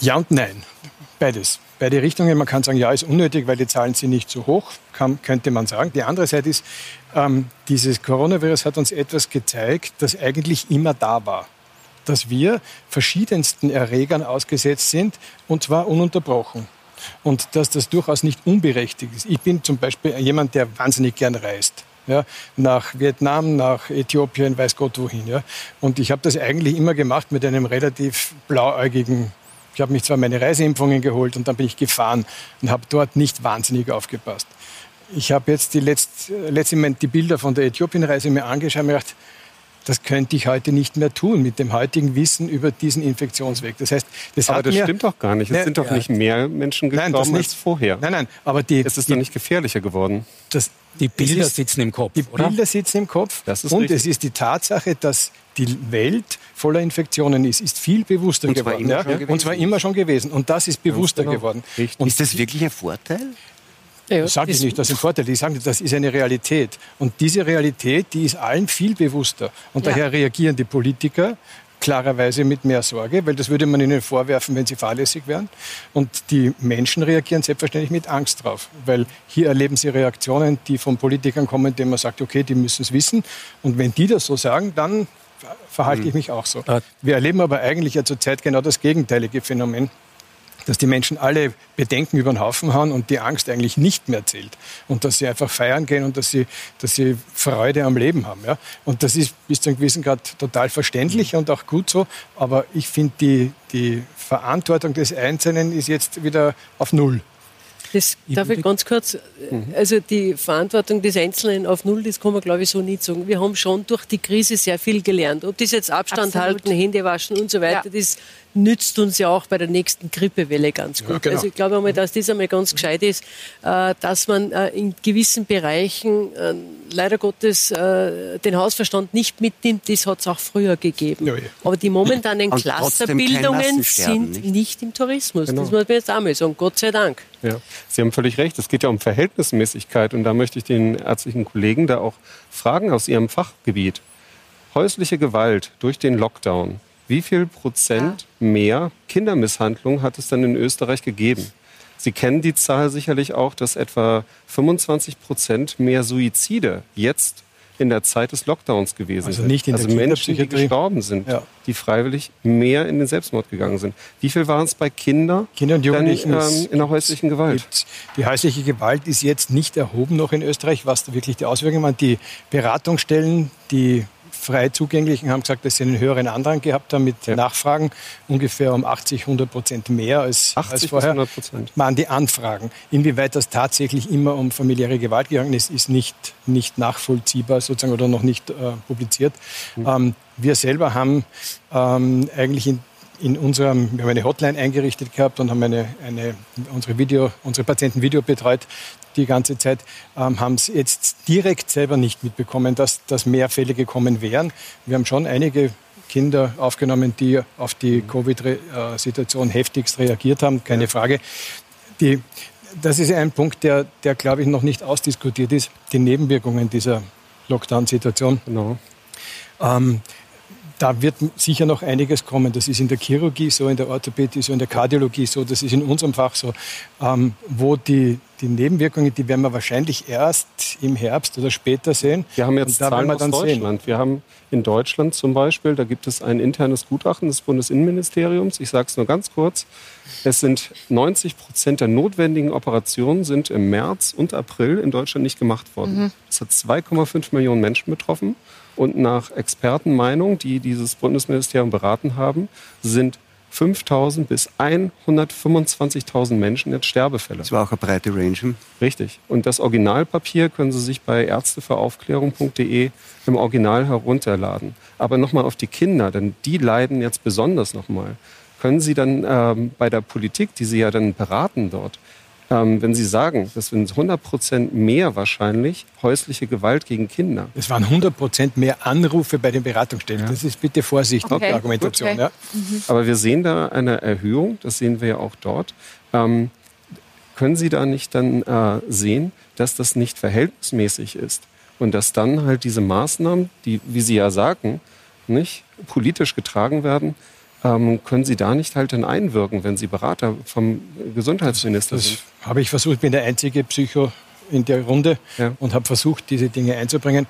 Ja und nein. Beides. Beide Richtungen. Man kann sagen, ja, ist unnötig, weil die Zahlen sind nicht so hoch, kann, könnte man sagen. Die andere Seite ist, ähm, dieses Coronavirus hat uns etwas gezeigt, das eigentlich immer da war. Dass wir verschiedensten Erregern ausgesetzt sind und zwar ununterbrochen. Und dass das durchaus nicht unberechtigt ist. Ich bin zum Beispiel jemand, der wahnsinnig gern reist. Ja, nach Vietnam, nach Äthiopien, weiß Gott wohin. Ja. Und ich habe das eigentlich immer gemacht mit einem relativ blauäugigen ich habe mich zwar meine Reiseimpfungen geholt und dann bin ich gefahren und habe dort nicht wahnsinnig aufgepasst. Ich habe jetzt die letzt, letzte Moment die Bilder von der Äthiopien-Reise mir angeschaut und mir gedacht, das könnte ich heute nicht mehr tun mit dem heutigen Wissen über diesen Infektionsweg. Das heißt, das aber hat das mir, stimmt doch gar nicht. Es Ne, sind doch ja. nicht mehr Menschen Nein, gestorben das nicht. als vorher. Nein, nein, aber die, Es ist die, doch nicht gefährlicher geworden. das, Die Bilder ist- sitzen im Kopf, Die oder? Bilder sitzen im Kopf. Das ist und richtig. es ist die Tatsache, dass die Welt voller Infektionen ist, ist viel bewusster Und zwar geworden. immer ja? schon gewesen. Und zwar immer schon gewesen. Und das ist bewusster genau. geworden. Richtig. Und ist das wirklich ein Vorteil? Ja, Das sage ich nicht, das ist ein Vorteil. Ich sage, das ist eine Realität. Und diese Realität, die ist allen viel bewusster. Und Ja. daher reagieren die Politiker klarerweise mit mehr Sorge, weil das würde man ihnen vorwerfen, wenn sie fahrlässig wären. Und die Menschen reagieren selbstverständlich mit Angst drauf, weil hier erleben sie Reaktionen, die von Politikern kommen, denen man sagt, okay, die müssen es wissen. Und wenn die das so sagen, dann verhalte ich mich auch so. Äh, Wir erleben aber eigentlich ja zurzeit genau das gegenteilige Phänomen dass die Menschen alle Bedenken über den Haufen hauen und die Angst eigentlich nicht mehr zählt. Und dass sie einfach feiern gehen und dass sie, dass sie Freude am Leben haben. Ja? Und das ist bis zu einem gewissen Grad total verständlich und auch gut so. Aber ich finde, die, die Verantwortung des Einzelnen ist jetzt wieder auf Null. Das darf ich ganz kurz, also die Verantwortung des Einzelnen auf Null, das kann man glaube ich so nicht sagen. Wir haben schon durch die Krise sehr viel gelernt. Ob das jetzt Abstand Absolut. halten, Hände waschen und so weiter, ja. das nützt uns ja auch bei der nächsten Grippewelle ganz gut. Ja, genau. Also ich glaube einmal, dass das einmal ganz gescheit ist, äh, dass man äh, in gewissen Bereichen äh, leider Gottes den Hausverstand nicht mitnimmt. Das hat es auch früher gegeben. Ja, ja. Aber die momentanen Clusterbildungen sind nicht. nicht. im Tourismus. Genau. Das muss man jetzt einmal sagen. Gott sei Dank. Ja, Sie haben völlig recht. Es geht ja um Verhältnismäßigkeit. Und da möchte ich den ärztlichen Kollegen da auch fragen aus Ihrem Fachgebiet. Häusliche Gewalt durch den Lockdown wie viel Prozent ja. mehr Kindermisshandlung hat es dann in Österreich gegeben? Sie kennen die Zahl sicherlich auch, dass etwa 25 Prozent mehr Suizide jetzt in der Zeit des Lockdowns gewesen also nicht sind. also Menschen, die gestorben sind, ja. die freiwillig mehr in den Selbstmord gegangen sind. Wie viel waren es bei Kindern, Kinder und Jugendlichen dann, ähm, in der häuslichen Gewalt? Die häusliche Gewalt ist jetzt nicht erhoben noch in Österreich, was da wirklich die Auswirkungen waren. Die Beratungsstellen, die frei zugänglichen haben gesagt, dass sie einen höheren Andrang gehabt haben mit ja. Nachfragen, ungefähr um 80, 100 Prozent mehr als, 80 als vorher. 100 Prozent. Waren die Anfragen. Inwieweit das tatsächlich immer um familiäre Gewalt gegangen ist, ist nicht, nicht nachvollziehbar sozusagen oder noch nicht äh, publiziert. Mhm. Ähm, wir selber haben ähm, eigentlich in in unserem, wir haben eine Hotline eingerichtet gehabt und haben eine, eine, unsere, Video, unsere Patienten Video betreut die ganze Zeit, ähm, haben es jetzt direkt selber nicht mitbekommen, dass, dass mehr Fälle gekommen wären. Wir haben schon einige Kinder aufgenommen, die auf die Covid-Situation heftigst reagiert haben, keine Frage. Die, das ist ein Punkt, der, der, glaube ich, noch nicht ausdiskutiert ist, die Nebenwirkungen dieser Lockdown-Situation. Genau. Ähm, da wird sicher noch einiges kommen. Das ist in der Chirurgie so, in der Orthopädie so, in der Kardiologie so, das ist in unserem Fach so, ähm, wo die, die Nebenwirkungen, die werden wir wahrscheinlich erst im Herbst oder später sehen. Wir haben jetzt Zahlen wir aus Deutschland. Sehen. Wir haben in Deutschland zum Beispiel, da gibt es ein internes Gutachten des Bundesinnenministeriums. Ich sage es nur ganz kurz. Es sind 90 Prozent der notwendigen Operationen sind im März und April in Deutschland nicht gemacht worden. Mhm. Das hat 2,5 Millionen Menschen betroffen. Und nach Expertenmeinung, die dieses Bundesministerium beraten haben, sind 5.000 bis 125.000 Menschen jetzt Sterbefälle. Das war auch eine breite Range. Richtig. Und das Originalpapier können Sie sich bei ärzteferaufklärung.de im Original herunterladen. Aber nochmal auf die Kinder, denn die leiden jetzt besonders nochmal. Können Sie dann ähm, bei der Politik, die Sie ja dann beraten dort, ähm, wenn Sie sagen, das sind 100 Prozent mehr wahrscheinlich häusliche Gewalt gegen Kinder. Es waren 100 Prozent mehr Anrufe bei den Beratungsstellen. Ja. Das ist bitte Vorsicht okay. mit der Argumentation. Okay. Ja. Mhm. Aber wir sehen da eine Erhöhung, das sehen wir ja auch dort. Ähm, können Sie da nicht dann äh, sehen, dass das nicht verhältnismäßig ist und dass dann halt diese Maßnahmen, die, wie Sie ja sagen, nicht politisch getragen werden, ähm, können Sie da nicht halt dann einwirken, wenn Sie Berater vom Gesundheitsminister das, das sind? Habe ich versucht, ich bin der einzige Psycho in der Runde ja. und habe versucht, diese Dinge einzubringen.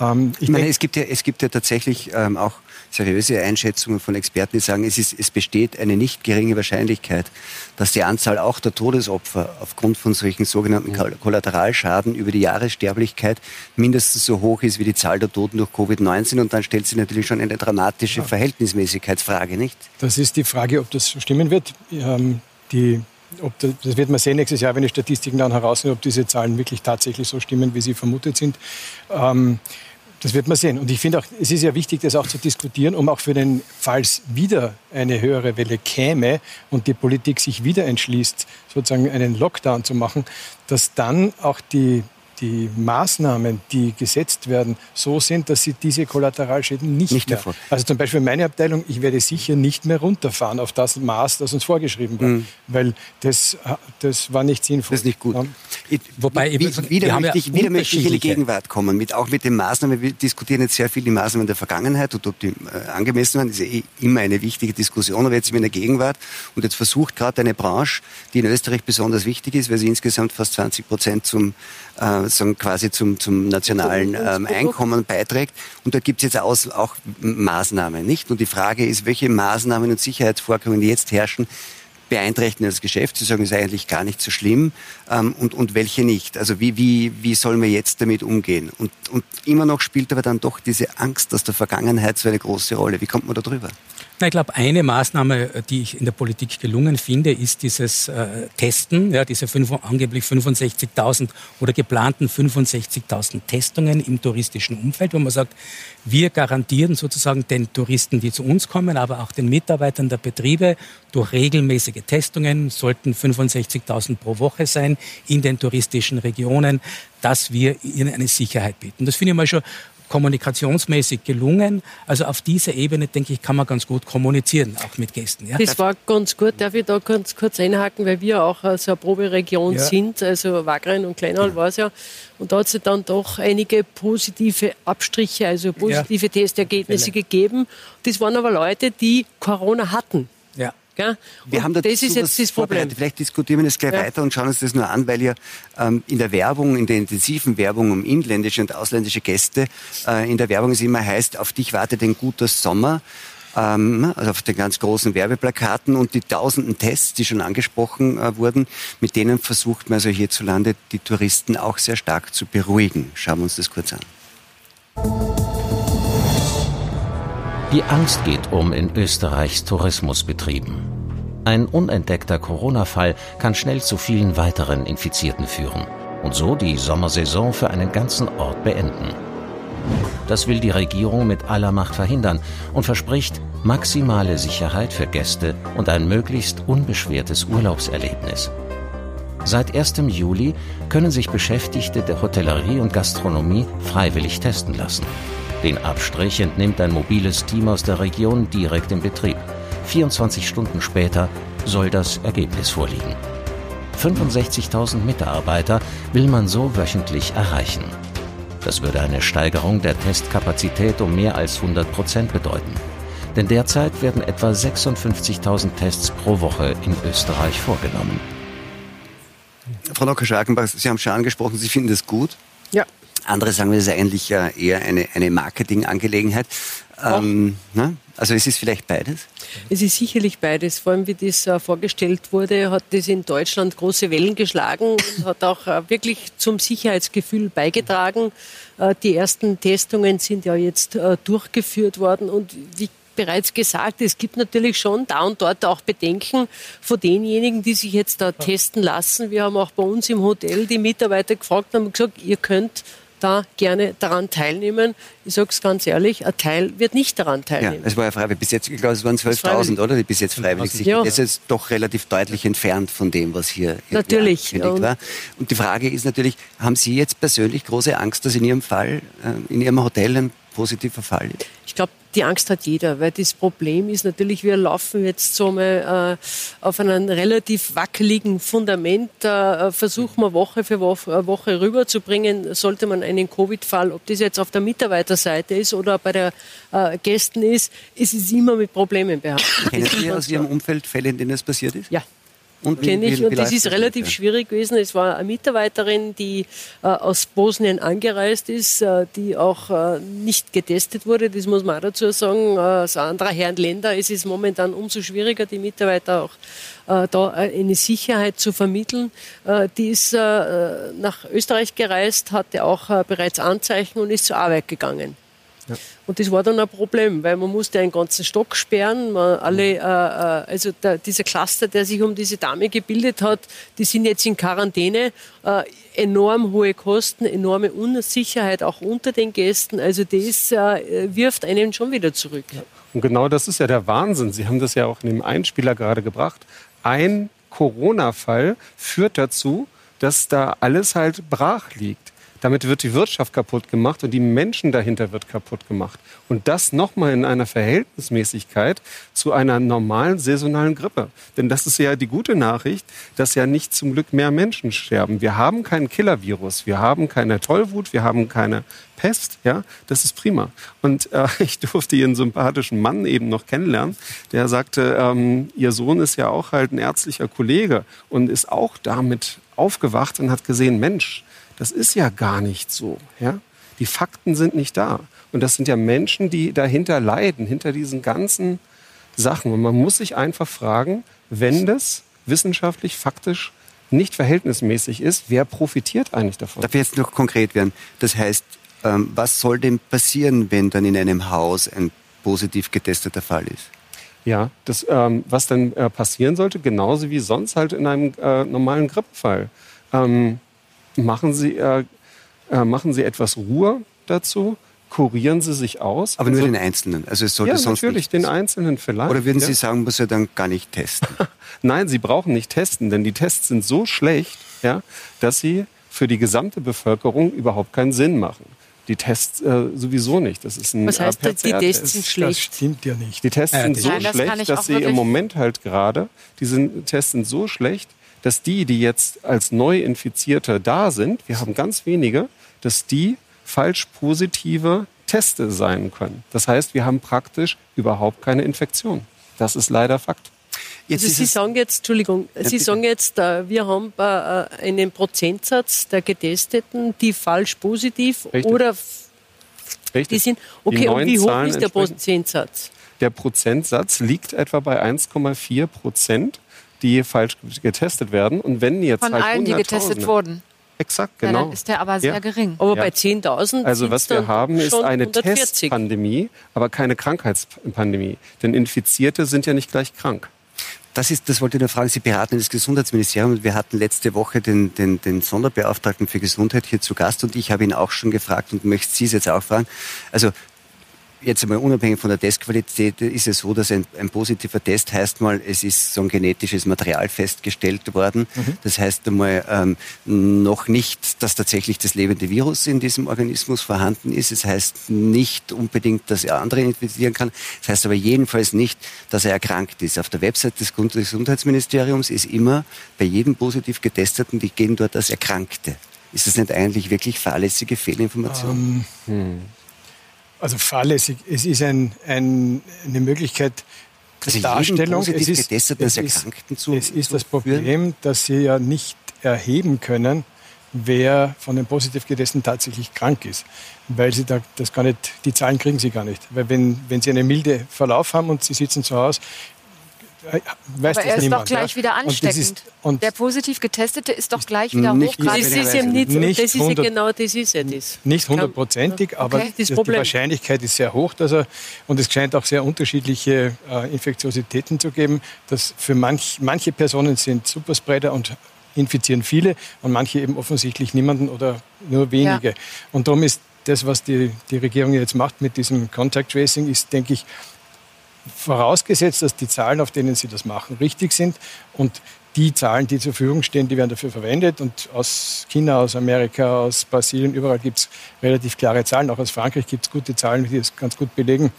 Ähm, ich, ich meine, es gibt ja, es gibt ja tatsächlich ähm, auch seriöse Einschätzungen von Experten, die sagen, es, ist, es besteht eine nicht geringe Wahrscheinlichkeit, dass die Anzahl auch der Todesopfer aufgrund von solchen sogenannten Kollateralschaden über die Jahressterblichkeit mindestens so hoch ist wie die Zahl der Toten durch Covid-19. Und dann stellt sich natürlich schon eine dramatische. Verhältnismäßigkeitsfrage, nicht? Das ist die Frage, ob das stimmen wird. Ähm, die ob das, das, wird man sehen nächstes Jahr, wenn die Statistiken dann herausnehmen, ob diese Zahlen wirklich tatsächlich so stimmen, wie sie vermutet sind. Ähm, das wird man sehen. Und ich finde auch, es ist ja wichtig, das auch zu diskutieren, um auch für den, falls wieder eine höhere Welle käme und die Politik sich wieder entschließt, sozusagen einen Lockdown zu machen, dass dann auch die die Maßnahmen, die gesetzt werden, so sind, dass sie diese Kollateralschäden nicht, nicht mehr. Davon. Also zum Beispiel meine Abteilung, ich werde sicher nicht mehr runterfahren auf das Maß, das uns vorgeschrieben war, mhm. weil das, das war nicht sinnvoll. Das ist nicht gut. Ja. Wobei wie, wieder, möchte ich, wieder möchte ich in die Gegenwart kommen, mit, auch mit den Maßnahmen. Wir diskutieren jetzt sehr viel die Maßnahmen der Vergangenheit und ob die äh, angemessen waren. Das ist ja eh immer eine wichtige Diskussion, aber jetzt sind wir in der Gegenwart und jetzt versucht gerade eine Branche, die in Österreich besonders wichtig ist, weil sie insgesamt fast 20 Prozent zum äh, sagen, quasi zum, zum nationalen ähm, Einkommen beiträgt. Und da gibt es jetzt aus, auch Maßnahmen, nicht? Und die Frage ist, welche Maßnahmen und Sicherheitsvorkehrungen jetzt herrschen, beeinträchtigen das Geschäft? Sie sagen, es ist eigentlich gar nicht so schlimm. Ähm, und, und welche nicht? Also wie, wie, wie sollen wir jetzt damit umgehen? Und, und immer noch spielt aber dann doch diese Angst aus der Vergangenheit so eine große Rolle. Wie kommt man da drüber? Na, ich glaube, eine Maßnahme, die ich in der Politik gelungen finde, ist dieses äh, Testen, ja, diese fünf, angeblich 65.000 oder geplanten 65.000 Testungen im touristischen Umfeld, wo man sagt, wir garantieren sozusagen den Touristen, die zu uns kommen, aber auch den Mitarbeitern der Betriebe durch regelmäßige Testungen, sollten 65.000 pro Woche sein in den touristischen Regionen, dass wir ihnen eine Sicherheit bieten. Das finde ich mal schon kommunikationsmäßig gelungen. Also auf dieser Ebene, denke ich, kann man ganz gut kommunizieren, auch mit Gästen. Ja? Das war ganz gut. Darf ich da ganz kurz einhaken, weil wir auch so eine Proberegion ja. sind, also Wagrain und Kleinhall ja. war es ja. Und da hat es dann doch einige positive Abstriche, also positive ja. Testergebnisse gegeben. Das waren aber Leute, die Corona hatten. Gell? Wir haben das ist jetzt das Problem. Vielleicht diskutieren wir das gleich ja. weiter und schauen uns das nur an, weil ihr ähm, in der Werbung, in der intensiven Werbung um inländische und ausländische Gäste, äh, in der Werbung es immer heißt, auf dich wartet ein guter Sommer. Ähm, also auf den ganz großen Werbeplakaten und die tausenden Tests, die schon angesprochen äh, wurden, mit denen versucht man also hierzulande die Touristen auch sehr stark zu beruhigen. Schauen wir uns das kurz an. Die Angst geht um in Österreichs Tourismusbetrieben. Ein unentdeckter Corona-Fall kann schnell zu vielen weiteren Infizierten führen und so die Sommersaison für einen ganzen Ort beenden. Das will die Regierung mit aller Macht verhindern und verspricht maximale Sicherheit für Gäste und ein möglichst unbeschwertes Urlaubserlebnis. Seit 1. Juli können sich Beschäftigte der Hotellerie und Gastronomie freiwillig testen lassen. Den Abstrich entnimmt ein mobiles Team aus der Region direkt im Betrieb. 24 Stunden später soll das Ergebnis vorliegen. 65.000 Mitarbeiter will man so wöchentlich erreichen. Das würde eine Steigerung der Testkapazität um mehr als 100 Prozent bedeuten. Denn derzeit werden etwa 56.000 Tests pro Woche in Österreich vorgenommen. Frau Dr. Scharkenbach, Sie haben schon angesprochen, Sie finden das gut. Ja. Andere sagen, das ist eigentlich eher eine, eine Marketingangelegenheit. Ähm, ne? Also es ist vielleicht beides? Es ist sicherlich beides. Vor allem, wie das äh, vorgestellt wurde, hat das in Deutschland große Wellen geschlagen und hat auch äh, wirklich zum Sicherheitsgefühl beigetragen. Äh, die ersten Testungen sind ja jetzt äh, durchgeführt worden und wie bereits gesagt, es gibt natürlich schon da und dort auch Bedenken von denjenigen, die sich jetzt da testen lassen. Wir haben auch bei uns im Hotel die Mitarbeiter gefragt und haben gesagt, ihr könnt da gerne daran teilnehmen. Ich sage es ganz ehrlich, ein Teil wird nicht daran teilnehmen. Ja, es war ja freiwillig. Bis jetzt, ich glaube, es waren 12.000, oder? Die bis jetzt freiwillig sind. Ja. Das ist doch relativ deutlich entfernt von dem, was hier natürlich. Und war. Und die Frage ist natürlich, haben Sie jetzt persönlich große Angst, dass in Ihrem Fall, äh, in Ihrem Hotel ein positiver Fall ist? Ich glaube, die Angst hat jeder, weil das Problem ist natürlich, wir laufen jetzt so mal äh, auf einem relativ wackeligen Fundament, äh, versuchen wir Woche für Woche, äh, Woche rüberzubringen, sollte man einen Covid-Fall, ob das jetzt auf der Mitarbeiterseite ist oder bei der äh, Gästen ist, ist es immer mit Problemen behaftet. Kennen Sie aus Ihrem Umfeld Fälle, in denen das passiert ist? Ja. Und kenne ich. Und das ist relativ schwierig gewesen. Es war eine Mitarbeiterin, die äh, aus Bosnien angereist ist, äh, die auch äh, nicht getestet wurde. Das muss man auch dazu sagen. Äh, aus anderer Herren Länder ist es momentan umso schwieriger, die Mitarbeiter auch äh, da äh, eine Sicherheit zu vermitteln. die ist nach Österreich gereist, hatte auch bereits Anzeichen und ist zur Arbeit gegangen. Ja. Und das war dann ein Problem, weil man musste einen ganzen Stock sperren. Man alle, äh, äh, also der, dieser Cluster, der sich um diese Dame gebildet hat, die sind jetzt in Quarantäne. Äh, enorm hohe Kosten, enorme Unsicherheit auch unter den Gästen. Also das äh, wirft einen schon wieder zurück. Ja. Und genau das ist ja der Wahnsinn. Sie haben das ja auch in dem Einspieler gerade gebracht. Ein Corona-Fall führt dazu, dass da alles halt brach liegt. Damit wird die Wirtschaft kaputt gemacht und die Menschen dahinter wird kaputt gemacht. Und das nochmal in einer Verhältnismäßigkeit zu einer normalen saisonalen Grippe. Denn das ist ja die gute Nachricht, dass ja nicht zum Glück mehr Menschen sterben. Wir haben keinen Killer-Virus, wir haben keine Tollwut, wir haben keine Pest, ja, das ist prima. Und äh, ich durfte ihren sympathischen Mann eben noch kennenlernen, der sagte, ähm, ihr Sohn ist ja auch halt ein ärztlicher Kollege und ist auch damit aufgewacht und hat gesehen, Mensch, das ist ja gar nicht so. Ja? Die Fakten sind nicht da. Und das sind ja Menschen, die dahinter leiden, hinter diesen ganzen Sachen. Und man muss sich einfach fragen, wenn das wissenschaftlich, faktisch nicht verhältnismäßig ist, wer profitiert eigentlich davon? Darf ich jetzt noch konkret werden? Das heißt, ähm, was soll denn passieren, wenn dann in einem Haus ein positiv getesteter Fall ist? Ja, das, ähm, was dann äh, passieren sollte, genauso wie sonst halt in einem äh, normalen Grippefall. Ähm, machen, Sie, äh, äh machen Sie etwas Ruhe dazu, kurieren Sie sich aus. Aber nur also, den Einzelnen. Also es sollte ja, sonst natürlich, nicht den Einzelnen vielleicht. Oder würden ja. Sie sagen, muss er dann gar nicht testen? Nein, Sie brauchen nicht testen, denn die Tests sind so schlecht, ja, dass sie für die gesamte Bevölkerung überhaupt keinen Sinn machen. Die Tests äh, sowieso nicht. Das ist ein Was heißt, äh, die Tests sind schlecht? Das stimmt ja nicht. Die Tests sind so Nein, das schlecht, dass sie im Moment halt gerade, diese Tests sind so schlecht, dass die, die jetzt als Neuinfizierte da sind, wir haben ganz wenige, dass die falsch positive Teste sein können. Das heißt, wir haben praktisch überhaupt keine Infektion. Das ist leider Fakt. Also ist Sie sagen jetzt, Entschuldigung, Sie sagen jetzt, äh, wir haben äh, einen Prozentsatz der Getesteten, die falsch positiv Richtig. oder f- die Richtig? sind. Die Okay, und neuen wie hoch Zahlen ist der Prozentsatz? Der Prozentsatz liegt etwa bei 1,4 Prozent, die falsch getestet werden. Und wenn jetzt Von halt allen, die getestet wurden. Exakt, Ja, genau. dann ist der aber sehr Ja. gering. Aber Ja. bei 10.000 Also was wir haben, ist eine 140. Testpandemie, aber keine Krankheitspandemie. Denn Infizierte sind ja nicht gleich krank. Das ist, das wollte ich nur fragen. Sie beraten das Gesundheitsministerium und wir hatten letzte Woche den, den, den Sonderbeauftragten für Gesundheit hier zu Gast und ich habe ihn auch schon gefragt und möchte Sie es jetzt auch fragen. Also jetzt einmal unabhängig von der Testqualität ist es so, dass ein, ein positiver Test heißt mal, es ist so ein genetisches Material festgestellt worden. Das heißt einmal ähm, noch nicht, dass tatsächlich das lebende Virus in diesem Organismus vorhanden ist. Es heißt nicht unbedingt, dass er andere infizieren kann. Es heißt aber jedenfalls nicht, dass er erkrankt ist. Auf der Website des Gesundheitsministeriums ist immer bei jedem positiv Getesteten, die gehen dort als Erkrankte. Ist das nicht eigentlich wirklich fahrlässige Fehlinformation? Also fahrlässig. Es ist ein, ein, eine Möglichkeit der Also Darstellung. es ist, es ist, Erkrankten zu- es ist das führen? Problem, dass Sie ja nicht erheben können, wer von den positiv Getesteten tatsächlich krank ist. Weil Sie da das gar nicht, die Zahlen kriegen Sie gar nicht. Weil wenn, wenn Sie einen milde Verlauf haben und Sie sitzen zu Hause, weiß Aber das er ist niemand. doch gleich ja. wieder ansteckend. ist- Und der positiv Getestete ist doch gleich wieder Nicht Das hochgradig. ist ja nicht, Nicht das ist ja 100 genau das ist ja das. Nicht hundertprozentig, aber Okay. Die. Wahrscheinlichkeit ist sehr hoch, dass er, und es scheint auch sehr unterschiedliche äh, Infektiositäten zu geben, dass für manch, manche Personen sind Superspreader und infizieren viele und manche eben offensichtlich niemanden oder nur wenige. Und darum ist das, was die, die Regierung jetzt macht mit diesem Contact Tracing, ist, denke ich, vorausgesetzt, dass die Zahlen, auf denen sie das machen, richtig sind und die Zahlen, die zur Verfügung stehen, die werden dafür verwendet. Und aus China, aus Amerika, aus Brasilien, überall gibt es relativ klare Zahlen. Auch aus Frankreich gibt es gute Zahlen, die das ganz gut belegen.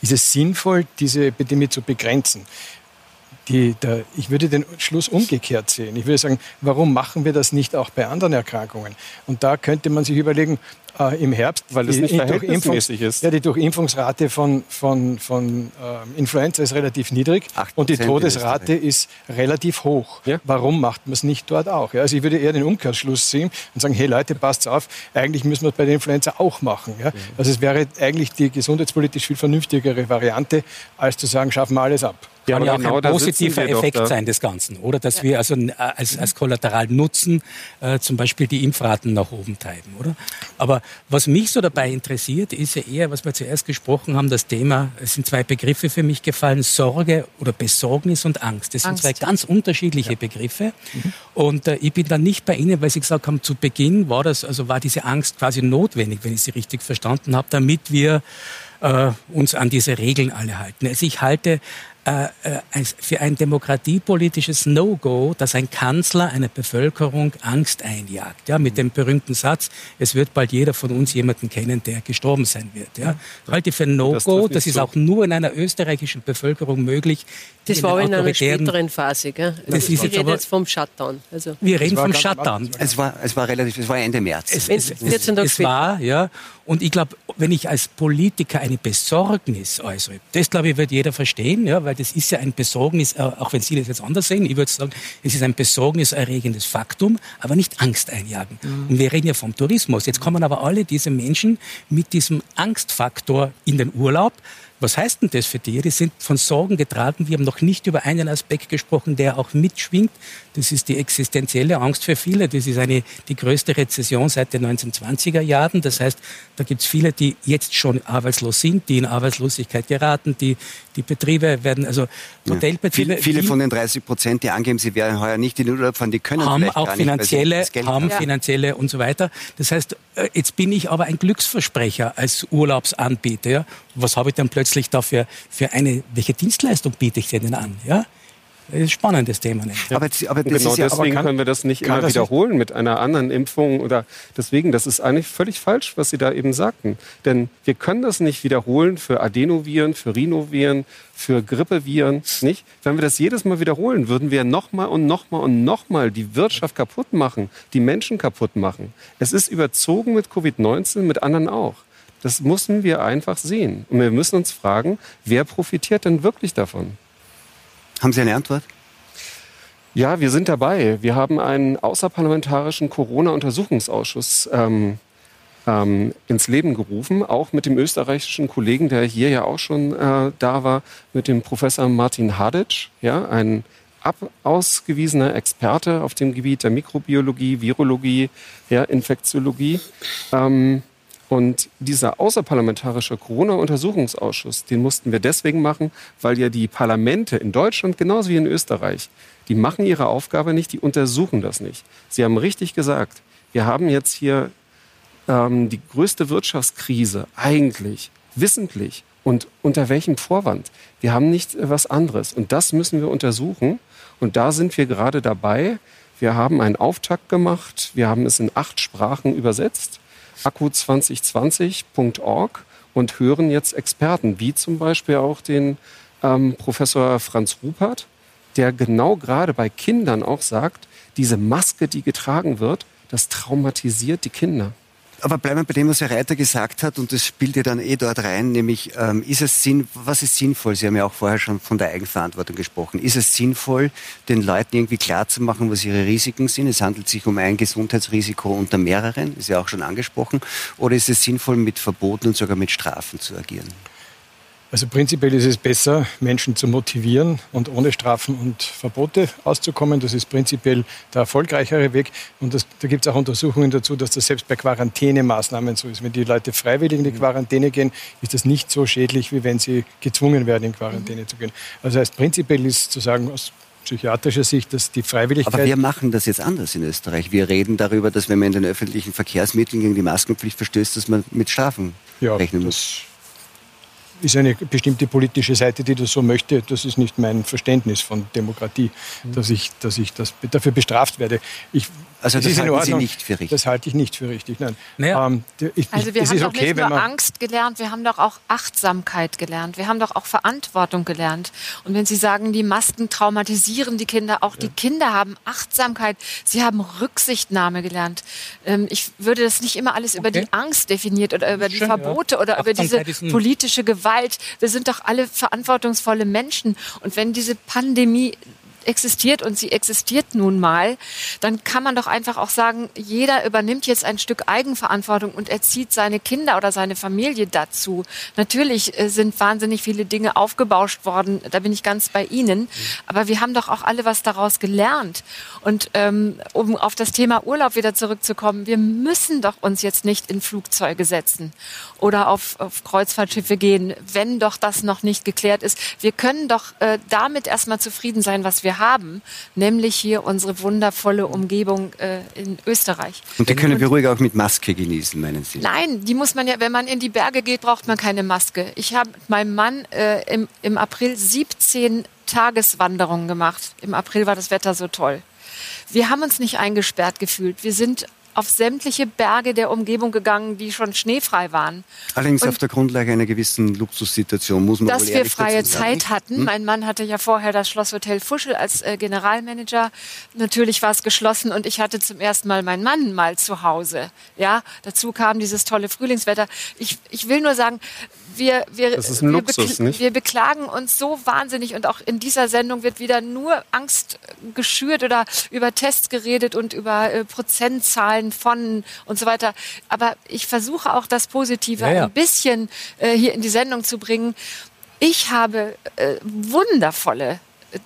Ist es sinnvoll, diese Epidemie zu begrenzen? Die, der, ich würde den Schluss umgekehrt sehen. Ich würde sagen, warum machen wir das nicht auch bei anderen Erkrankungen? Und da könnte man sich überlegen, äh, im Herbst, Weil es die- nicht verhältnismäßig ist. Ja, die Durchimpfungsrate von, von, von ähm, Influenza ist relativ niedrig 8% und die Todesrate ist relativ hoch. Ja. Warum macht man es nicht dort auch? Ja, also ich würde eher den Umkehrschluss sehen und sagen, hey Leute, passt auf, eigentlich müssen wir es bei der Influenza auch machen. Ja? Also es wäre eigentlich die gesundheitspolitisch viel vernünftigere Variante, als zu sagen, schaffen wir alles ab. Ja, kann ja auch genau ein positiver doch Effekt da. sein des Ganzen, oder? Dass wir also äh, als, als Kollateral nutzen, äh, zum Beispiel die Impfraten nach oben treiben, oder? Aber was mich so dabei interessiert, ist ja eher, was wir zuerst gesprochen haben, das Thema, es sind zwei Begriffe für mich gefallen, Sorge oder Besorgnis und Angst. Das sind Angst. zwei ganz unterschiedliche Begriffe. Und äh, ich bin dann nicht bei Ihnen, weil Sie gesagt haben, zu Beginn war das, also war diese Angst quasi notwendig, wenn ich Sie richtig verstanden habe, damit wir äh, uns an diese Regeln alle halten. Also ich halte für ein demokratiepolitisches No-Go, dass ein Kanzler einer Bevölkerung Angst einjagt. Ja, mit dem berühmten Satz, es wird bald jeder von uns jemanden kennen, der gestorben sein wird. Ja, ich halte für Das No-Go. Das, nicht ist auch nur in einer österreichischen Bevölkerung möglich. Das war in einer späteren Phase. Gell? Das Also ist jetzt aber- jetzt vom Shutdown. Also Wir reden vom Shutdown. Es war, es war relativ, es war Ende März. Es, es, 14 Tage es später. war, ja. Und ich glaube, wenn ich als Politiker eine Besorgnis äußere, das glaube ich, wird jeder verstehen, ja, weil das ist ja ein Besorgnis, äh, auch wenn Sie das jetzt anders sehen, ich würde sagen, es ist ein besorgniserregendes Faktum, aber nicht Angst einjagen. Und wir reden ja vom Tourismus. Jetzt kommen aber alle diese Menschen mit diesem Angstfaktor in den Urlaub. Was heißt denn das für die? Die sind von Sorgen getragen. Wir haben noch nicht über einen Aspekt gesprochen, der auch mitschwingt. Das ist die existenzielle Angst für viele. Das ist eine, die größte Rezession seit den 1920er Jahren. Das heißt, da gibt es viele, die jetzt schon arbeitslos sind, die in Arbeitslosigkeit geraten. Die, die Betriebe werden, also Hotelbetriebe. Ja. Viele, viele von den 30 Prozent, die angeben, sie wären heuer nicht in den Urlaub fahren, die können haben auch finanzielle, nicht, haben ja. finanzielle und so weiter. Das heißt, jetzt bin ich aber ein Glücksversprecher als Urlaubsanbieter. Was habe ich dann plötzlich dafür für eine, welche Dienstleistung biete ich denn an? Ja? Das ist ein spannendes Thema. Nicht? Aber, aber genau ja, deswegen kann, können wir das nicht immer das wiederholen nicht? mit einer anderen Impfung oder deswegen, das ist eigentlich völlig falsch, was Sie da eben sagten. Denn wir können das nicht wiederholen für Adenoviren, für Rhinoviren, für Grippeviren, nicht? Wenn wir das jedes Mal wiederholen, würden wir nochmal und nochmal und nochmal die Wirtschaft kaputt machen, die Menschen kaputt machen. Es ist überzogen mit Covid-19, mit anderen auch. Das müssen wir einfach sehen. Und wir müssen uns fragen, wer profitiert denn wirklich davon? Haben Sie eine Antwort? Ja, wir sind dabei. Wir haben einen außerparlamentarischen Corona-Untersuchungsausschuss ähm, ähm, ins Leben gerufen, auch mit dem österreichischen Kollegen, der hier ja auch schon äh, da war, mit dem Professor Martin Hadic, ja, ein ausgewiesener Experte auf dem Gebiet der Mikrobiologie, Virologie, ja, Infektiologie. Ähm, und dieser außerparlamentarische Corona-Untersuchungsausschuss, den mussten wir deswegen machen, weil ja die Parlamente in Deutschland genauso wie in Österreich, die machen ihre Aufgabe nicht, die untersuchen das nicht. Sie haben richtig gesagt, wir haben jetzt hier ähm, die größte Wirtschaftskrise eigentlich wissentlich und unter welchem Vorwand. Wir haben nicht was anderes und das müssen wir untersuchen und da sind wir gerade dabei. Wir haben einen Auftakt gemacht, wir haben es in acht Sprachen übersetzt akku2020.org und hören jetzt Experten, wie zum Beispiel auch den ähm, Professor Franz Rupert, der genau gerade bei Kindern auch sagt, diese Maske, die getragen wird, das traumatisiert die Kinder. Aber bleiben wir bei dem, was Herr Reiter gesagt hat, und das spielt ja dann eh dort rein, nämlich ähm, ist es Sinn, was ist sinnvoll? Sie haben ja auch vorher schon von der Eigenverantwortung gesprochen. Ist es sinnvoll, den Leuten irgendwie klarzumachen, was ihre Risiken sind? Es handelt sich um ein Gesundheitsrisiko unter mehreren, ist ja auch schon angesprochen. Oder ist es sinnvoll, mit Verboten und sogar mit Strafen zu agieren? Also prinzipiell ist es besser, Menschen zu motivieren und ohne Strafen und Verbote auszukommen. Das ist prinzipiell der erfolgreichere Weg. Und das, da gibt es auch Untersuchungen dazu, dass das selbst bei Quarantänemaßnahmen so ist. Wenn die Leute freiwillig in die Quarantäne gehen, ist das nicht so schädlich, wie wenn sie gezwungen werden, in Quarantäne zu gehen. Also heißt prinzipiell ist zu sagen, aus psychiatrischer Sicht, dass die Freiwilligkeit. Aber wir machen das jetzt anders in Österreich. Wir reden darüber, dass wenn man in den öffentlichen Verkehrsmitteln gegen die Maskenpflicht verstößt, dass man mit Strafen ja, rechnen muss ist eine bestimmte politische Seite, die das so möchte. Das ist nicht mein Verständnis von Demokratie, dass ich, dass ich das, dafür bestraft werde. Ich also das, das halten Ordnung, Sie nicht für richtig? Das halte ich nicht für richtig, nein. Naja. Ähm, ich, also wir haben doch okay, nicht nur Angst gelernt, wir haben doch auch Achtsamkeit gelernt. Wir haben doch auch Verantwortung gelernt. Und wenn Sie sagen, die Masken traumatisieren die Kinder, auch ja. die Kinder haben Achtsamkeit, sie haben Rücksichtnahme gelernt. Ähm, ich würde das nicht immer alles okay. über die Angst definiert oder über die Schön, Verbote ja. oder über diese politische Gewalt. Wir sind doch alle verantwortungsvolle Menschen. Und wenn diese Pandemie existiert und sie existiert nun mal, dann kann man doch einfach auch sagen, jeder übernimmt jetzt ein Stück Eigenverantwortung und erzieht seine Kinder oder seine Familie dazu. Natürlich äh, sind wahnsinnig viele Dinge aufgebauscht worden, da bin ich ganz bei Ihnen, aber wir haben doch auch alle was daraus gelernt. Und ähm, um auf das Thema Urlaub wieder zurückzukommen, wir müssen doch uns jetzt nicht in Flugzeuge setzen oder auf, auf Kreuzfahrtschiffe gehen, wenn doch das noch nicht geklärt ist. Wir können doch äh, damit erstmal zufrieden sein, was wir haben, nämlich hier unsere wundervolle Umgebung äh, in Österreich. Und die können wir ruhig auch mit Maske genießen, meinen Sie? Nein, die muss man ja, wenn man in die Berge geht, braucht man keine Maske. Ich habe mit meinem Mann äh, im, im April 17 Tageswanderungen gemacht. Im April war das Wetter so toll. Wir haben uns nicht eingesperrt gefühlt. Wir sind auf sämtliche Berge der Umgebung gegangen, die schon schneefrei waren. Allerdings und auf der Grundlage einer gewissen Luxussituation, muss man Dass wir freie Zeit hatten. Hm? Mein Mann hatte ja vorher das Schlosshotel Fuschel als äh, Generalmanager. Natürlich war es geschlossen und ich hatte zum ersten Mal meinen Mann mal zu Hause. Ja, dazu kam dieses tolle Frühlingswetter. Ich, ich will nur sagen, wir, wir, ein Luxus, wir, wir beklagen uns so wahnsinnig und auch in dieser Sendung wird wieder nur Angst geschürt oder über Tests geredet und über äh, Prozentzahlen Zahlen von und so weiter. Aber ich versuche auch das Positive Ja, ja. ein bisschen äh, hier in die Sendung zu bringen. Ich habe äh, wundervolle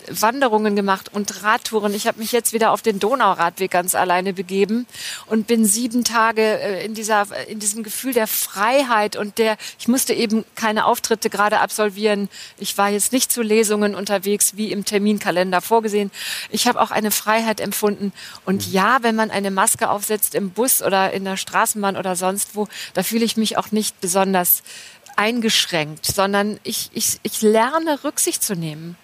Wanderungen gemacht und Radtouren. Ich habe mich jetzt wieder auf den Donauradweg ganz alleine begeben und bin sieben Tage äh, in dieser in diesem Gefühl der Freiheit und der ich musste eben keine Auftritte gerade absolvieren. Ich war jetzt nicht zu Lesungen unterwegs wie im Terminkalender vorgesehen. Ich habe auch eine Freiheit empfunden und ja, wenn man eine Maske aufsetzt im Bus oder in der Straßenbahn oder sonst wo, da fühle ich mich auch nicht besonders eingeschränkt, sondern ich, ich, ich lerne Rücksicht zu nehmen.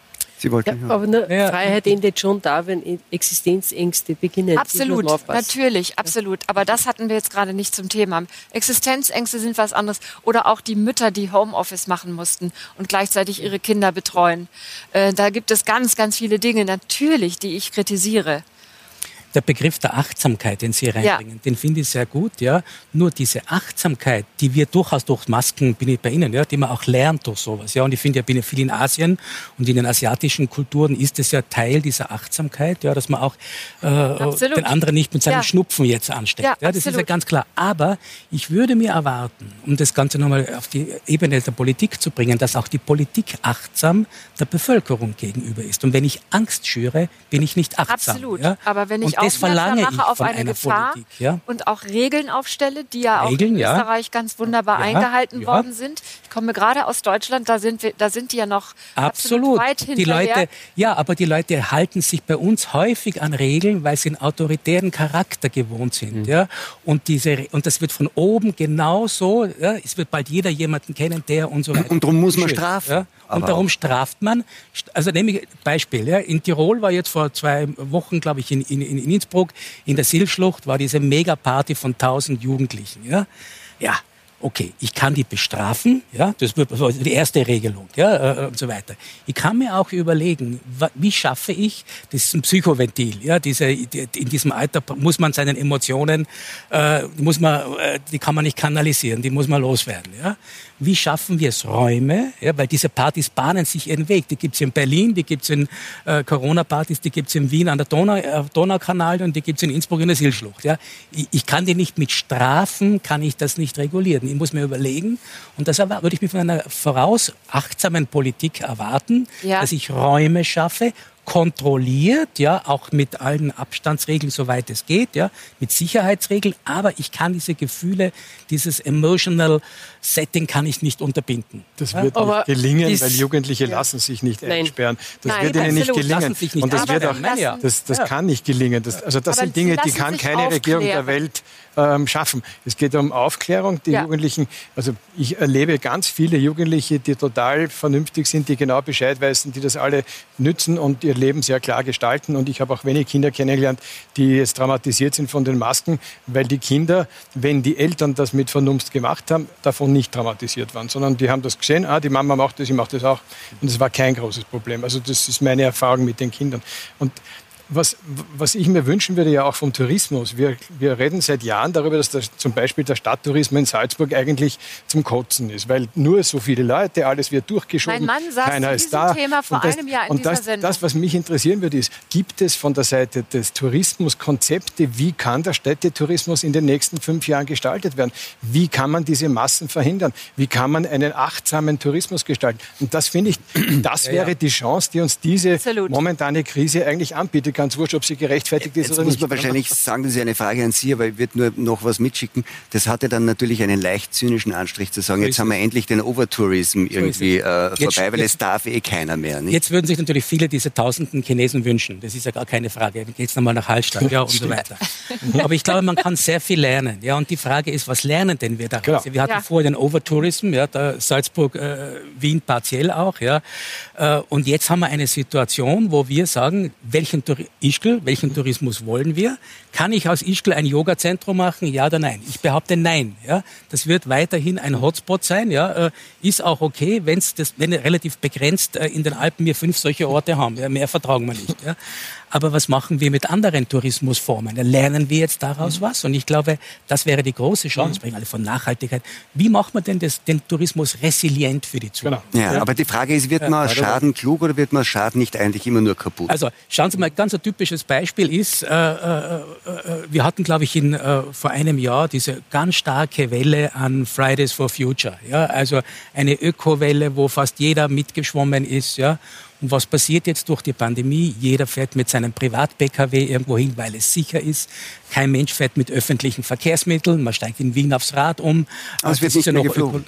Sie wollten Ja, aber eine Ja. Freiheit endet schon da, wenn Existenzängste beginnen. Absolut, natürlich, absolut. Aber das hatten wir jetzt gerade nicht zum Thema. Existenzängste sind was anderes. Oder auch die Mütter, die Homeoffice machen mussten und gleichzeitig ihre Kinder betreuen. Äh, da gibt es ganz, ganz viele Dinge, natürlich, die ich kritisiere. Der Begriff der Achtsamkeit, den Sie reinbringen, den finde ich sehr gut, ja. Nur diese Achtsamkeit, die wir durchaus durch Masken, bin ich bei Ihnen, ja, die man auch lernt durch sowas, ja. Und ich finde, ich bin ja viel in Asien und in den asiatischen Kulturen ist es ja Teil dieser Achtsamkeit, ja, dass man auch äh, den anderen nicht mit seinem Ja. Schnupfen jetzt ansteckt. Ja, Ja, das ist ja ganz klar. Aber ich würde mir erwarten, um das Ganze nochmal auf die Ebene der Politik zu bringen, dass auch die Politik achtsam der Bevölkerung gegenüber ist. Und wenn ich Angst schüre, bin ich nicht achtsam. Absolut. Ja? Aber wenn ich und das verlange ich mache auf eine Gefahr Politik. Ja? und auch Regeln aufstelle, die ja auch Regeln, in ja. Österreich ganz wunderbar Ja, eingehalten ja. worden sind. Ich komme gerade aus Deutschland, da sind, wir, da sind die ja noch Absolut. weit Die hinterher. Leute, ja, aber die Leute halten sich bei uns häufig an Regeln, weil sie einen autoritären Charakter gewohnt Mhm. sind. Ja? Und, diese, und das wird von oben genauso, ja? es wird bald jeder jemanden kennen, der und so weiter. Und darum muss man strafen. Ja? Und darum straft man. Also nehme ich Beispiel. Ja? In Tirol war jetzt vor zwei Wochen, glaube ich, in, in, in Innsbruck, in der Silschlucht, war diese Megaparty von 1000 Jugendlichen. Ja, ja okay, ich kann die bestrafen, ja, das wird die erste Regelung, ja, äh, und so weiter. Ich kann mir auch überlegen, wie schaffe ich, das ist ein Psychoventil, ja, diese, die, in diesem Alter muss man seinen Emotionen, äh, muss man, äh, die kann man nicht kanalisieren, die muss man loswerden, ja. Wie schaffen wir es Räume, ja, weil diese Partys bahnen sich ihren Weg. Die gibt's in Berlin, die gibt's in äh, Corona-Partys, die gibt's in Wien an der Donau, äh, Donaukanal und die gibt's in Innsbruck in der Silschlucht. Ja. Ich, ich kann die nicht mit Strafen, kann ich das nicht regulieren. Ich muss mir überlegen, und das würde ich mir von einer vorausachtsamen Politik erwarten, Ja. dass ich Räume schaffe, kontrolliert, ja, auch mit allen Abstandsregeln, soweit es geht, ja, mit Sicherheitsregeln, aber ich kann diese Gefühle, dieses emotional Setting kann ich nicht unterbinden. Das Ja? wird Aber nicht gelingen, weil Jugendliche lassen sich nicht Nein. einsperren. Das Nein, wird ihnen nicht gelingen. Nicht Und das wird auch. Ja. das, das Ja. kann nicht gelingen. Das, also das Aber sind Dinge, die kann keine Regierung der aufklären. Welt ähm, schaffen. Es geht um Aufklärung. Die Ja. Jugendlichen, also ich erlebe ganz viele Jugendliche, die total vernünftig sind, die genau Bescheid wissen, die das alle nützen und ihr Leben sehr klar gestalten. Und ich habe auch wenige Kinder kennengelernt, die jetzt traumatisiert sind von den Masken, weil die Kinder, wenn die Eltern das mit Vernunft gemacht haben, davon nicht traumatisiert waren, sondern die haben das gesehen, ah, die Mama macht das, ich mache das auch. Und es war kein großes Problem. Also das ist meine Erfahrung mit den Kindern. Und was, was ich mir wünschen würde, ja auch vom Tourismus. Wir, wir reden seit Jahren darüber, dass das, zum Beispiel der Stadttourismus in Salzburg eigentlich zum Kotzen ist, weil nur so viele Leute, alles wird durchgeschoben, Mein Mann saß keiner ist da. Thema vor und das, einem Jahr in und dieser das, Sendung. das, was mich interessieren würde, ist, gibt es von der Seite des Tourismus Konzepte, wie kann der Städtetourismus in den nächsten fünf Jahren gestaltet werden? Wie kann man diese Massen verhindern? Wie kann man einen achtsamen Tourismus gestalten? Und das finde ich, das wäre die Chance, die uns diese Absolut. momentane Krise eigentlich anbietet. Ganz wurscht, ob sie gerechtfertigt ist Jetzt oder muss nicht. man wahrscheinlich sagen, das ist eine Frage an Sie, aber ich würde nur noch was mitschicken. Das hatte dann natürlich einen leicht zynischen Anstrich zu sagen, jetzt haben wir endlich den Overtourism irgendwie äh, Jetzt- vorbei, weil jetzt- es darf eh keiner mehr. Nicht? Jetzt würden sich natürlich viele diese tausenden Chinesen wünschen. Das ist ja gar keine Frage. Dann geht's nochmal nach Hallstatt ja, und so weiter. Aber ich glaube, man kann sehr viel lernen. Ja, und die Frage ist, was lernen denn wir daraus? Genau. Wir hatten Ja. vorher den Overtourism, ja, da Salzburg, äh, Wien partiell auch. Ja. Äh, und jetzt haben wir eine Situation, wo wir sagen, welchen Touri- Ischgl, welchen Tourismus wollen wir? Kann ich aus Ischgl ein Yoga-Zentrum machen? Ja oder nein? Ich behaupte nein. Ja. Das wird weiterhin ein Hotspot sein. Ja. Äh, ist auch okay, wenn's das, wenn relativ begrenzt äh, in den Alpen wir fünf solche Orte haben. Ja. Mehr vertragen wir nicht. Ja. Aber was machen wir mit anderen Tourismusformen? Lernen wir jetzt daraus mhm. was? Und ich glaube, das wäre die große Chance, mhm. sprechen alle von Nachhaltigkeit. Wie macht man denn das, den Tourismus resilient für die Zukunft? Genau. Ja, aber die Frage ist, wird man Schaden klug oder wird man Schaden nicht eigentlich immer nur kaputt? Also schauen Sie mal, ganz ein typisches Beispiel ist, äh, äh, äh, wir hatten, glaube ich, in, äh, vor einem Jahr diese ganz starke Welle an Fridays for Future. Ja? Also eine Ökowelle, wo fast jeder mitgeschwommen ist. Ja? Und was passiert jetzt durch die Pandemie? Jeder fährt mit seinem Privat-Pkw irgendwo hin, weil es sicher ist. Kein Mensch fährt mit öffentlichen Verkehrsmitteln. Man steigt in Wien aufs Rad um. Aber es wird nicht ja mehr geflogen.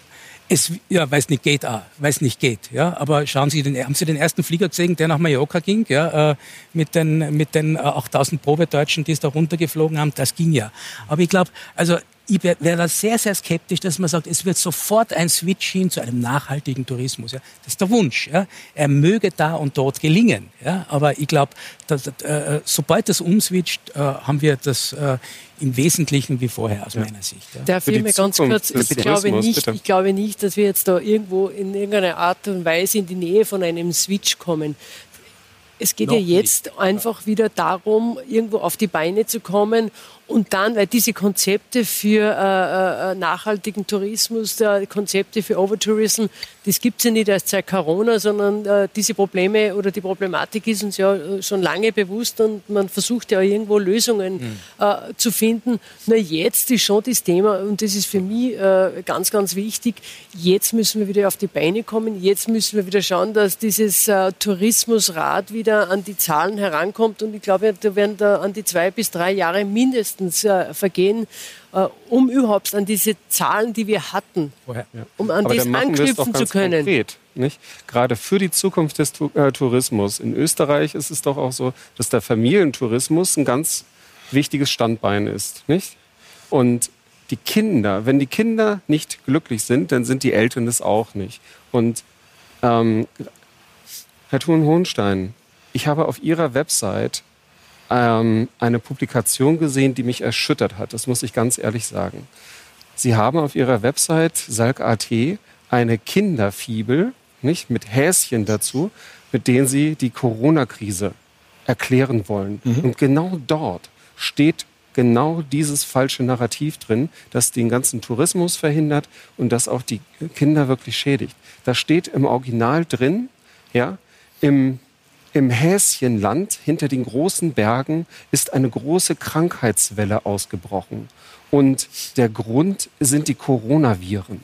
Es, ja, weil es nicht geht, ah, weil es nicht geht, ja. Aber schauen Sie, den, haben Sie den ersten Flieger gesehen, der nach Mallorca ging, ja, äh, mit den, mit den 8000 Probedeutschen, die es da runtergeflogen haben, das ging ja. Aber ich glaube, also ich wäre da sehr, sehr skeptisch, dass man sagt, es wird sofort ein Switch hin zu einem nachhaltigen Tourismus. Ja. Das ist der Wunsch. Ja. Er möge da und dort gelingen. Ja. Aber ich glaube, äh, sobald das umswitcht, äh, haben wir das äh, im Wesentlichen wie vorher aus ja. meiner Sicht. Ja. Darf ich mir ganz kurz, ich glaube, nicht, ich glaube nicht, dass wir jetzt da irgendwo in irgendeiner Art und Weise in die Nähe von einem Switch kommen. Es geht Noch ja jetzt nicht. einfach wieder darum, irgendwo auf die Beine zu kommen und dann, weil diese Konzepte für äh, äh, nachhaltigen Tourismus, äh, Konzepte für Overtourism, das gibt es ja nicht erst seit Corona, sondern äh, diese Probleme oder die Problematik ist uns ja äh, schon lange bewusst und man versucht ja irgendwo Lösungen mhm. zu finden. Nur jetzt ist schon das Thema, und das ist für mich ganz, ganz wichtig, jetzt müssen wir wieder auf die Beine kommen, jetzt müssen wir wieder schauen, dass dieses Tourismusrad wieder an die Zahlen herankommt und ich glaube, da werden da an die zwei bis drei Jahre mindestens äh, vergehen, äh, um überhaupt an diese Zahlen, die wir hatten, Vorher, ja. um an Aber das anknüpfen zu können. Konkret, nicht? Gerade für die Zukunft des äh, Tourismus. In Österreich ist es doch auch so, dass der Familientourismus ein ganz wichtiges Standbein ist. Nicht? Und die Kinder, wenn die Kinder nicht glücklich sind, dann sind die Eltern es auch nicht. Und ähm, Herr Thun-Hohenstein, ich habe auf Ihrer Website ähm, eine Publikation gesehen, die mich erschüttert hat. Das muss ich ganz ehrlich sagen. Sie haben auf Ihrer Website Salk.at eine Kinderfibel, nicht, mit Häschen dazu, mit denen Sie die Corona-Krise erklären wollen. Mhm. Und genau dort steht genau dieses falsche Narrativ drin, das den ganzen Tourismus verhindert und das auch die Kinder wirklich schädigt. Da steht im Original drin, ja, im im Häschenland hinter den großen Bergen ist eine große Krankheitswelle ausgebrochen. Und der Grund sind die Coronaviren.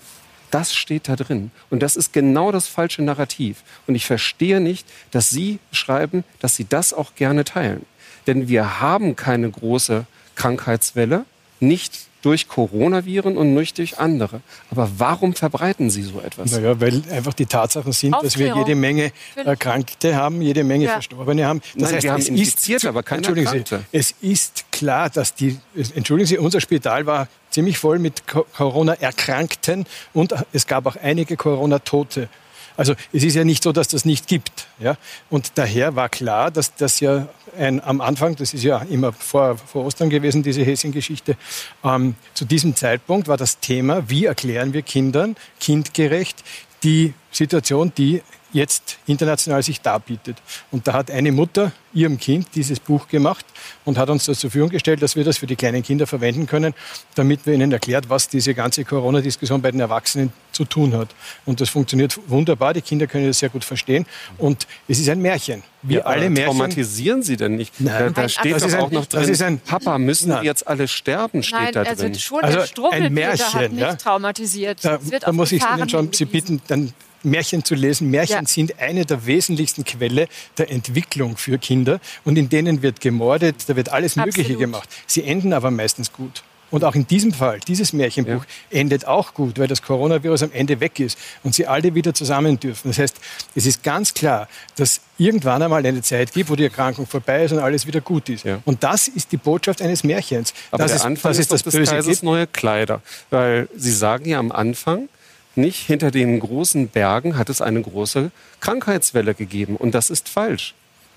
Das steht da drin. Und das ist genau das falsche Narrativ. Und ich verstehe nicht, dass Sie schreiben, dass Sie das auch gerne teilen. Denn wir haben keine große Krankheitswelle, nicht durch Coronaviren und nicht durch andere. Aber warum verbreiten Sie so etwas? Naja, weil einfach die Tatsachen sind, dass wir jede Menge Erkrankte haben, jede Menge ja. Verstorbene haben. Das Nein, heißt, wir haben Infizierte, aber keine Entschuldigen Sie, es ist klar, dass die, entschuldigen Sie, unser Spital war ziemlich voll mit Corona-Erkrankten und es gab auch einige Corona-Tote. Also es ist ja nicht so, dass das nicht gibt. Ja? Und daher war klar, dass das ja ein, am Anfang, das ist ja immer vor, vor Ostern gewesen, diese Häschen-Geschichte, ähm, zu diesem Zeitpunkt war das Thema, wie erklären wir Kindern kindgerecht die Situation, die jetzt international sich darbietet. Und da hat eine Mutter ihrem Kind dieses Buch gemacht und hat uns das zur Verfügung gestellt, dass wir das für die kleinen Kinder verwenden können, damit wir ihnen erklärt, was diese ganze Corona-Diskussion bei den Erwachsenen zu tun hat. Und das funktioniert wunderbar. Die Kinder können das sehr gut verstehen. Und es ist ein Märchen. Wie ja, alle Märchen. Traumatisieren Sie denn nicht? Nein. Da, da steht das doch auch ein, noch drin, ein, Papa, müssen nein. jetzt alle sterben, steht Nein, da also drin. Schon also ein Märchen, hat nicht ja? traumatisiert. Da, da muss ich Ihnen schon Sie bitten, dann Märchen zu lesen. Märchen ja. sind eine der wesentlichsten Quelle der Entwicklung für Kinder und in denen wird gemordet, da wird alles Absolut. Mögliche gemacht. Sie enden aber meistens gut. Und auch in diesem Fall, dieses Märchenbuch ja. endet auch gut, weil das Coronavirus am Ende weg ist und sie alle wieder zusammen dürfen. Das heißt, es ist ganz klar, dass irgendwann einmal eine Zeit gibt, wo die Erkrankung vorbei ist und alles wieder gut ist. Ja. Und das ist die Botschaft eines Märchens. Aber das der ist, Anfang das ist das, das Böse Kaisers neue Kleider. Weil Sie sagen ja am Anfang, nicht hinter den großen Bergen hat es eine große Krankheitswelle gegeben. Und das ist falsch.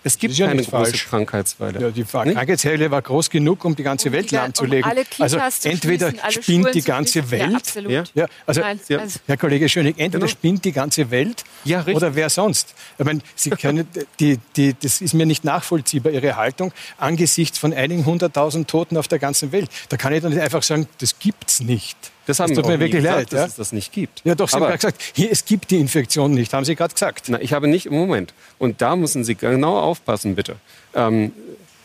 Es gibt ja keine große falsch. Krankheitswelle. Ja, die Krankheitswelle war groß genug, um die ganze Um Welt lahmzulegen. um also zu entweder spinnt die ganze Welt. Ja. Ja, also, Nein, Ja. also- Herr Kollege Schönig, entweder Genau. spinnt die ganze Welt oder wer sonst. Ich meine, Sie können, die, die, das ist mir nicht nachvollziehbar, Ihre Haltung angesichts von einigen hunderttausend Toten auf der ganzen Welt. Da kann ich doch nicht einfach sagen, das gibt's nicht. Das haben tut wir mir wirklich gesagt, leid. dass Ja? es das nicht gibt. ja, doch, Sie Aber- haben gerade gesagt, hier, es gibt die Infektion nicht, haben Sie gerade gesagt. Na, ich habe nicht im Moment. Und da müssen Sie genau aufpassen, bitte. Ähm,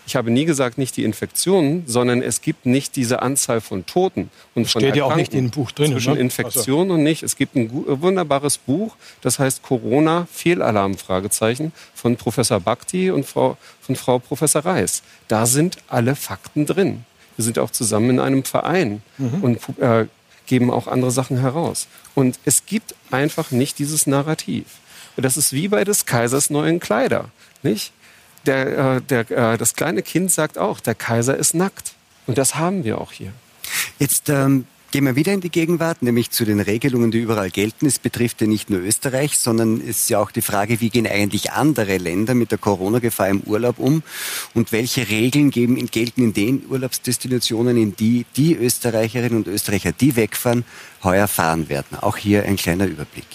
ich habe nie gesagt, nicht die Infektionen, sondern es gibt nicht diese Anzahl von Toten. Und von steht ja auch nicht Erkrankten im Buch drin, Zwischen ne? Infektion und nicht. Es gibt ein äh, wunderbares Buch, das heißt Corona Fehlalarm Fragezeichen von Professor Bhakti und Frau, von Frau Professor Reis. Da sind alle Fakten drin. Wir sind auch zusammen in einem Verein und äh, geben auch andere Sachen heraus. Und es gibt einfach nicht dieses Narrativ. Und das ist wie bei des Kaisers neuen Kleider, nicht? Der, äh, der, äh, das kleine Kind sagt auch, der Kaiser ist nackt. Und das haben wir auch hier. Jetzt ähm, gehen wir wieder in die Gegenwart, nämlich zu den Regelungen, die überall gelten. Es betrifft ja nicht nur Österreich, sondern es ist ja auch die Frage, wie gehen eigentlich andere Länder mit der Corona-Gefahr im Urlaub um und welche Regeln geben, gelten in den Urlaubsdestinationen, in die die Österreicherinnen und Österreicher, die wegfahren, heuer fahren werden. Auch hier ein kleiner Überblick.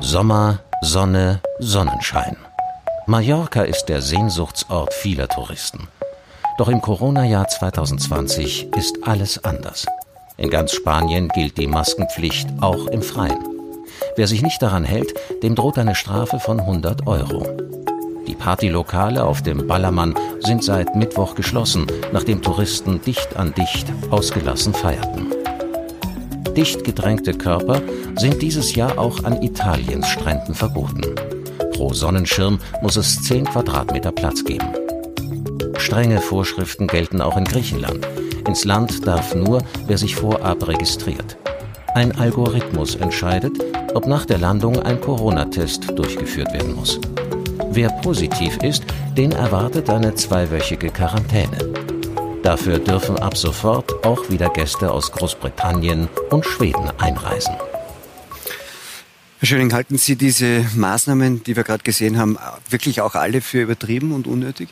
Sommer, Sonne, Sonnenschein. Mallorca ist der Sehnsuchtsort vieler Touristen. Doch im Corona-Jahr 2020 ist alles anders. In ganz Spanien gilt die Maskenpflicht auch im Freien. Wer sich nicht daran hält, dem droht eine Strafe von 100 Euro. Die Partylokale auf dem Ballermann sind seit Mittwoch geschlossen, nachdem Touristen dicht an dicht ausgelassen feierten. Dicht gedrängte Körper sind dieses Jahr auch an Italiens Stränden verboten. Pro Sonnenschirm muss es 10 Quadratmeter Platz geben. Strenge Vorschriften gelten auch in Griechenland. Ins Land darf nur, wer sich vorab registriert. Ein Algorithmus entscheidet, ob nach der Landung ein Corona-Test durchgeführt werden muss. Wer positiv ist, den erwartet eine zweiwöchige Quarantäne. Dafür dürfen ab sofort auch wieder Gäste aus Großbritannien und Schweden einreisen. Herr Schöning, halten Sie diese Maßnahmen, die wir gerade gesehen haben, wirklich auch alle für übertrieben und unnötig?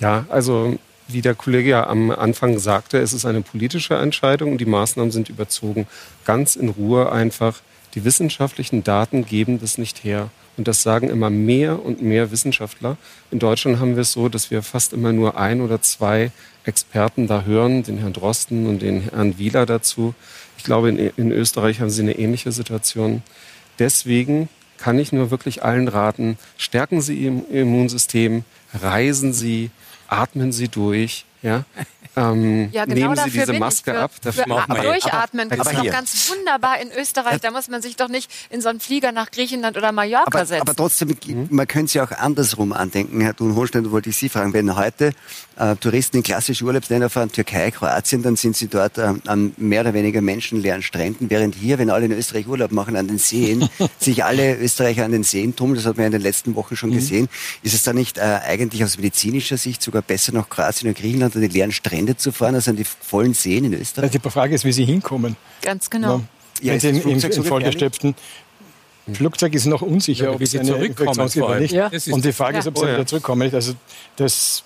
Ja, also wie der Kollege ja am Anfang sagte, es ist eine politische Entscheidung und die Maßnahmen sind überzogen. Ganz in Ruhe einfach. Die wissenschaftlichen Daten geben das nicht her. Und das sagen immer mehr und mehr Wissenschaftler. In Deutschland haben wir es so, dass wir fast immer nur ein oder zwei Experten da hören, den Herrn Drosten und den Herrn Wieler dazu. Ich glaube, in, in Österreich haben sie eine ähnliche Situation. Deswegen kann ich nur wirklich allen raten, stärken Sie Ihr Immunsystem, reisen Sie, atmen Sie durch, ja. Ähm, Ja, genau nehmen Sie dafür diese. Maske für, ab. Für Das machen wir jetzt. Durchatmen Aber- doch hier. ganz wunderbar in Österreich. Da muss man sich doch nicht in so einen Flieger nach Griechenland oder Mallorca Aber, setzen. aber trotzdem, man könnte es ja auch andersrum andenken. Herr Thun-Holstein, wollte ich Sie fragen. Wenn heute äh, Touristen in klassische Urlaubsländer fahren, Türkei, Kroatien, dann sind sie dort äh, an mehr oder weniger menschenleeren Stränden, während hier, wenn alle in Österreich Urlaub machen, an den Seen, sich alle Österreicher an den Seen tummeln, das hat man ja in den letzten Wochen schon gesehen, ist es da nicht äh, eigentlich aus medizinischer Sicht sogar besser, nach Kroatien oder Griechenland an die leeren Strände zu fahren, als an die vollen Seen in Österreich? Die Frage ist, wie Sie hinkommen. Ganz genau. Ja, Wenn Sie im, im, im Flugzeug ist noch unsicher, Ja, ob Sie zurückkommen. Ja. Und die Frage ist, ob Sie Oh ja. wieder zurückkommen. Also das,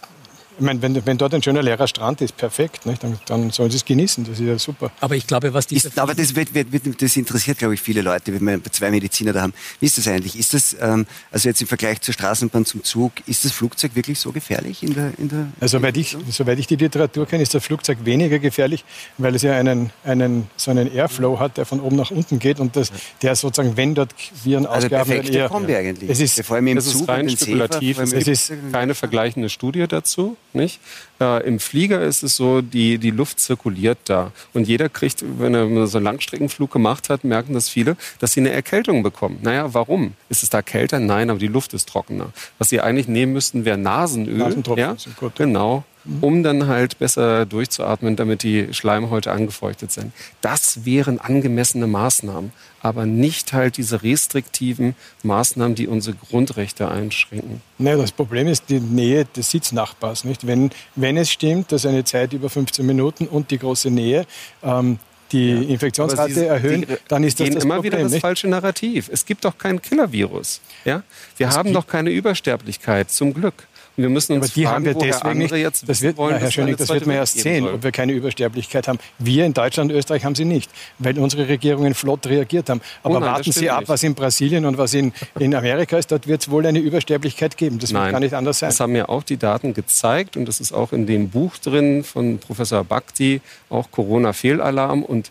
ich meine, wenn, wenn dort ein schöner leerer Strand ist, perfekt. Nicht? Dann, dann sollen Sie es genießen. Das ist ja super. Aber ich glaube, was diese Ist, aber das, wird, wird, wird, das interessiert, glaube ich, viele Leute, wenn wir zwei Mediziner da haben. Wie ist das eigentlich? Ist das, ähm, also jetzt im Vergleich zur Straßenbahn zum Zug, ist das Flugzeug wirklich so gefährlich in der, in der Also, soweit ich, soweit ich die Literatur kenne, ist das Flugzeug weniger gefährlich, weil es ja einen, einen, so einen Airflow hat, der von oben nach unten geht und das, der sozusagen, wenn dort Viren Also ausgeatmet perfekte eher, Kombi eigentlich. Es ist, vor allem im Das ist Zug rein und den spekulativ. Es ist keine vergleichende Studie dazu, nicht? Äh, Im Flieger ist es so, die, die Luft zirkuliert da. Und jeder kriegt, wenn er so einen Langstreckenflug gemacht hat, merken das viele, dass sie eine Erkältung bekommen. Naja, warum? Ist es da kälter? Nein, aber die Luft ist trockener. Was sie eigentlich nehmen müssten, wäre Nasenöl. Nasentropfen ja? gut. Genau. Um dann halt besser durchzuatmen, damit die Schleimhäute angefeuchtet sind. Das wären angemessene Maßnahmen, aber nicht halt diese restriktiven Maßnahmen, die unsere Grundrechte einschränken. Naja, das Problem ist die Nähe des Sitznachbars. Nicht? Wenn, wenn es stimmt, dass eine Zeit über 15 Minuten und die große Nähe, ähm, die ja. Infektionsrate Sie, erhöhen, die, dann ist das gehen das immer Problem, wieder das nicht? falsche Narrativ. Es gibt doch kein Killer-Virus. Ja? Wir es haben doch keine Übersterblichkeit, zum Glück. Wir müssen uns aber die fragen, haben wir deswegen nicht. Jetzt das wird, wollen, Herr Schöning, das wird man erst sehen, soll. ob wir keine Übersterblichkeit haben. Wir in Deutschland und Österreich haben sie nicht, weil unsere Regierungen flott reagiert haben. Aber oh nein, warten Sie ab, nicht. was in Brasilien und was in, in Amerika ist. Dort wird es wohl eine Übersterblichkeit geben. Das nein, wird gar nicht anders sein. Das haben ja auch die Daten gezeigt und das ist auch in dem Buch drin von Professor Bhakti, auch Corona-Fehlalarm und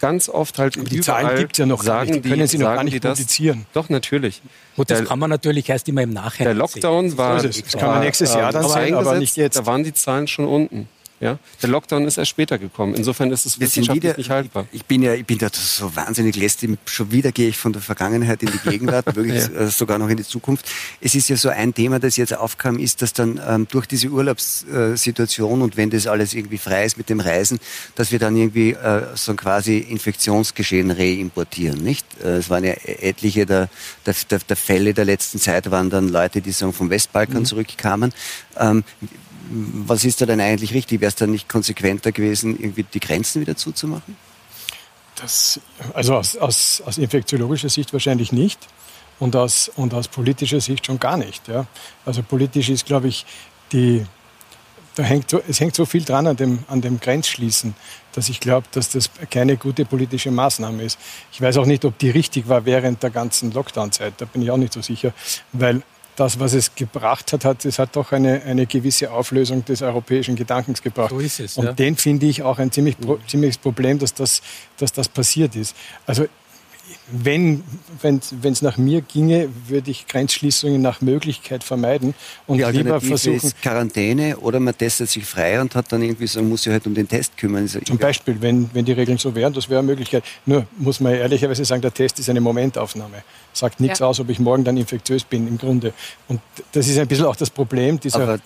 ganz oft halt die Zahlen gibt es ja noch sagen nicht. Die können Sie noch gar nicht publizieren. Doch, natürlich. Gut, das der, kann man natürlich erst immer im Nachhinein Der Lockdown sehen. war... Das, das kann man nächstes Jahr dann sehen, aber nicht jetzt. Da waren die Zahlen schon unten. Ja? Der Lockdown ist erst später gekommen. Insofern ist es wissenschaftlich wieder, nicht haltbar. Ich bin ja, ich bin da so wahnsinnig lästig. Schon wieder gehe ich von der Vergangenheit in die Gegenwart, wirklich ja. Äh, sogar noch in die Zukunft. Es ist ja so ein Thema, das jetzt aufkam, ist, dass dann ähm, durch diese Urlaubssituation und wenn das alles irgendwie frei ist mit dem Reisen, dass wir dann irgendwie äh, so quasi Infektionsgeschehen reimportieren, nicht? Äh, es waren ja etliche der, der, der, der, Fälle der letzten Zeit waren dann Leute, die sagen, vom Westbalkan mhm. zurückkamen. Ähm, was ist da denn eigentlich richtig? Wäre es dann nicht konsequenter gewesen, irgendwie die Grenzen wieder zuzumachen? Das, also aus, aus, aus infektiologischer Sicht wahrscheinlich nicht und aus, und aus politischer Sicht schon gar nicht. Ja. Also politisch ist, glaube ich, die, da hängt so, es hängt so viel dran an dem, an dem Grenzschließen, dass ich glaube, dass das keine gute politische Maßnahme ist. Ich weiß auch nicht, ob die richtig war während der ganzen Lockdown-Zeit. Da bin ich auch nicht so sicher, weil das, was es gebracht hat, hat es hat doch eine, eine gewisse Auflösung des europäischen Gedankens gebracht. So ist es, Und ja. den finde ich auch ein ziemlich, pro, ziemliches Problem, dass das, dass das passiert ist. Also wenn es nach mir ginge, würde ich Grenzschließungen nach Möglichkeit vermeiden und Die lieber versuchen. Ist Quarantäne oder man testet sich frei und hat dann irgendwie so, muss sich halt um den Test kümmern. Also Zum Beispiel, wenn, wenn die Regeln so wären, das wäre eine Möglichkeit. Nur muss man ehrlicherweise sagen, der Test ist eine Momentaufnahme. Sagt nichts ja. aus, ob ich morgen dann infektiös bin im Grunde. Und das ist ein bisschen auch das Problem dieser.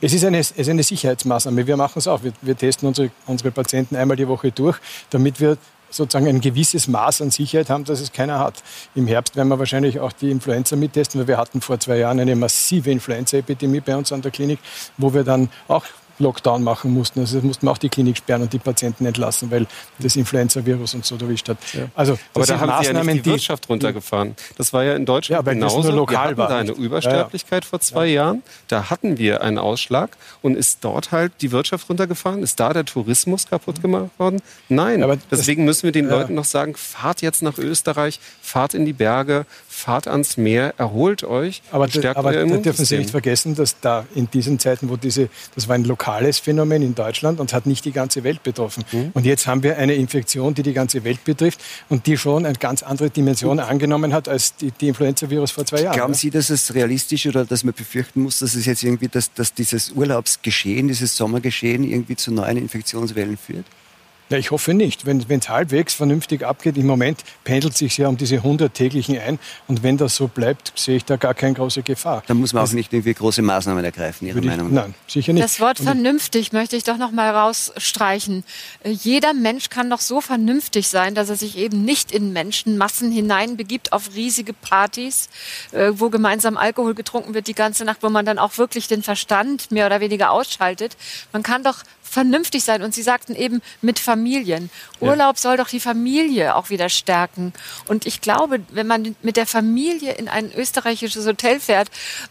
es ist eine, es ist eine Sicherheitsmaßnahme. Wir machen es auch. Wir, wir testen unsere, unsere Patienten einmal die Woche durch, damit wir sozusagen ein gewisses Maß an Sicherheit haben, dass es keiner hat. Im Herbst werden wir wahrscheinlich auch die Influenza mittesten, weil wir hatten vor zwei Jahren eine massive Influenza-Epidemie bei uns an der Klinik, wo wir dann auch Lockdown machen mussten. Also mussten wir auch die Klinik sperren und die Patienten entlassen, weil das Influenza-Virus und so erwischt hat. Ja. Also, Aber da haben Maßnahmen, Sie ja nicht die Wirtschaft runtergefahren. Das war ja in Deutschland ja, genauso. Nur lokal wir hatten war. da eine Übersterblichkeit ja, vor zwei Jahren. Da hatten wir einen Ausschlag und ist dort halt die Wirtschaft runtergefahren? Ist da der Tourismus kaputt gemacht worden? Nein. Aber Deswegen müssen wir den Leuten noch sagen, fahrt jetzt nach Österreich, fahrt in die Berge, fahrt ans Meer, erholt euch. Aber, da, aber da dürfen Sie nicht vergessen, dass da in diesen Zeiten, wo diese, das war ein lokales Phänomen in Deutschland und hat nicht die ganze Welt betroffen. Mhm. Und jetzt haben wir eine Infektion, die die ganze Welt betrifft und die schon eine ganz andere Dimension angenommen hat als die, die Influenza-Virus vor zwei Jahren. Glauben Sie, dass es realistisch oder dass man befürchten muss, dass es jetzt irgendwie, dass, dass dieses Urlaubsgeschehen, dieses Sommergeschehen irgendwie zu neuen Infektionswellen führt? Ja, ich hoffe nicht. Wenn es halbwegs vernünftig abgeht, im Moment pendelt sich ja um diese 100 täglichen ein. Und wenn das so bleibt, sehe ich da gar keine große Gefahr. Dann muss man auch nicht irgendwie große Maßnahmen ergreifen, Ihrer Meinung nach? Nein, sicher nicht. Das Wort vernünftig möchte ich doch noch mal rausstreichen. Äh, jeder Mensch kann doch so vernünftig sein, dass er sich eben nicht in Menschenmassen hineinbegibt auf riesige Partys, äh, wo gemeinsam Alkohol getrunken wird die ganze Nacht, wo man dann auch wirklich den Verstand mehr oder weniger ausschaltet. Man kann doch vernünftig sein. Und Sie sagten eben mit Familien. Urlaub ja. soll doch die Familie auch wieder stärken. Und ich glaube, wenn man mit der Familie in ein österreichisches Hotel fährt,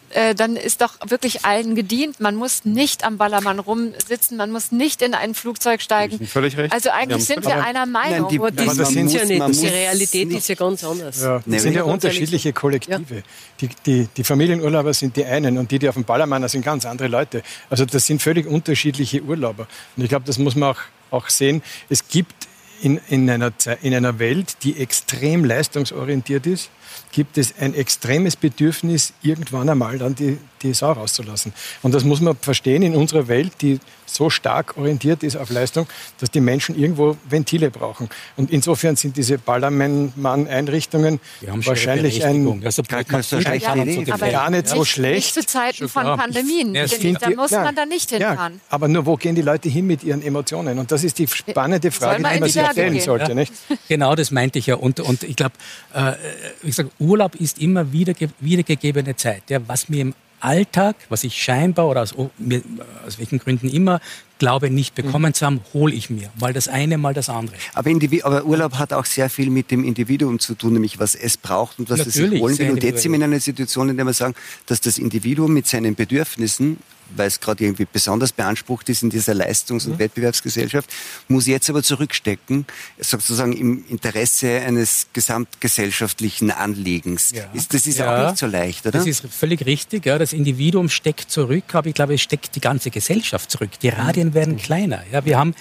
äh, dann ist doch wirklich allen gedient. Man muss nicht am Ballermann rumsitzen, man muss nicht in ein Flugzeug steigen. Völlig recht. Also eigentlich sind wir einer Meinung. Nein, die, aber das, das sind ja nicht. Die Realität ist ja ganz anders. Ja, das sind ja unterschiedliche Kollektive. Ja. Die, die, die Familienurlauber sind die einen und die, die auf dem Ballermann sind ganz andere Leute. Also das sind völlig unterschiedliche Urlauber. Und ich glaube, das muss man auch, auch sehen. Es gibt in, in, einer, in einer Welt, die extrem leistungsorientiert ist, gibt es ein extremes Bedürfnis, irgendwann einmal dann die, die Sau rauszulassen. Und das muss man verstehen in unserer Welt, die so stark orientiert ist auf Leistung, dass die Menschen irgendwo Ventile brauchen. Und insofern sind diese Ballermann-Einrichtungen wahrscheinlich ein also, gar, gar, so schlecht, gar nicht so schlecht. Nicht zu Zeiten von Pandemien. Ja, da muss man da nicht hinfahren. Ja, aber nur, wo gehen die Leute hin mit ihren Emotionen? Und das ist die spannende Frage, die man sich stellen sollte. Nicht? Genau, das meinte ich ja. Und, und ich glaube, äh, wie gesagt, Urlaub ist immer wieder, wiedergegebene Zeit. Ja, was mir im Alltag, was ich scheinbar oder aus, aus welchen Gründen immer glaube, nicht bekommen zu haben, hole ich mir. Mal das eine, mal das andere. Aber, aber, Urlaub hat auch sehr viel mit dem Individuum zu tun, nämlich was es braucht und was Natürlich, es sich holen will. Und jetzt sind wir in einer Situation, in der wir sagen, dass das Individuum mit seinen Bedürfnissen weil es gerade irgendwie besonders beansprucht ist in dieser Leistungs- und mhm. Wettbewerbsgesellschaft, muss jetzt aber zurückstecken, sozusagen im Interesse eines gesamtgesellschaftlichen Anliegens. Ja. Ist, das ist ja. auch nicht so leicht, oder? Das ist völlig richtig. Ja. Das Individuum steckt zurück, aber ich glaube, es steckt die ganze Gesellschaft zurück. Die Radien werden mhm. kleiner. Ja, wir haben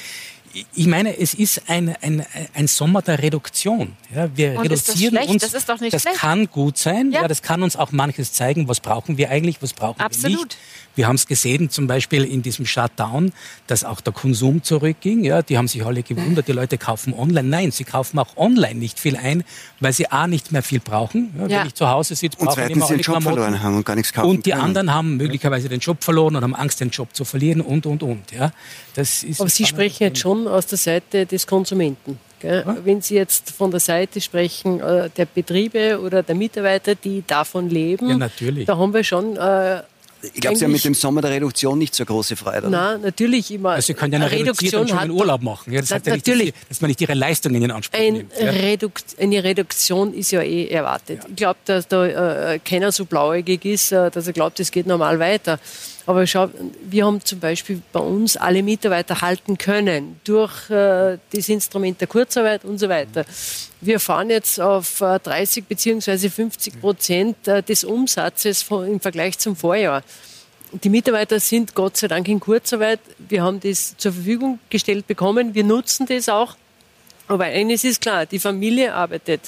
ich meine, es ist ein, ein, ein Sommer der Reduktion. Ja, wir Und reduzieren das uns. Das ist doch nicht Das schlecht. kann gut sein. Ja. ja. das kann uns auch manches zeigen. Was brauchen wir eigentlich? Was brauchen Absolut. wir nicht? Wir haben es gesehen, zum Beispiel in diesem Shutdown, dass auch der Konsum zurückging. Ja, die haben sich alle gewundert, die Leute kaufen online. Nein, sie kaufen auch online nicht viel ein, weil sie A, nicht mehr viel brauchen. Ja, ja. Wenn ich zu Hause sitze, brauche ich immer alle den Job Klamotten. verloren haben und gar nichts kaufen Und die können. anderen haben möglicherweise den Job verloren und haben Angst, den Job zu verlieren und, und, und. Ja, das ist Aber Sie sprechen jetzt schon aus der Seite des Konsumenten. Ja? Wenn Sie jetzt von der Seite sprechen, äh, der Betriebe oder der Mitarbeiter, die davon leben, ja, natürlich. da haben wir schon äh, ich glaube, Sie haben mit dem Sommer der Reduktion nicht so große Freude. Nein, natürlich immer. Also Sie können ja eine Reduktion schon Urlaub machen. Ja, das na, heißt ja natürlich, nicht, dass man nicht Ihre Leistungen in Anspruch ein nimmt. Ja. Redukt, eine Reduktion ist ja eh erwartet. Ja. Ich glaube, dass da äh, keiner so blauäugig ist, äh, dass er glaubt, es geht normal weiter. Aber schau, wir haben zum Beispiel bei uns alle Mitarbeiter halten können durch äh, das Instrument der Kurzarbeit und so weiter. Wir fahren jetzt auf 30 bzw. 50 Prozent äh, des Umsatzes von, im Vergleich zum Vorjahr. Die Mitarbeiter sind Gott sei Dank in Kurzarbeit. Wir haben das zur Verfügung gestellt bekommen. Wir nutzen das auch. Aber eines ist klar, die Familie arbeitet.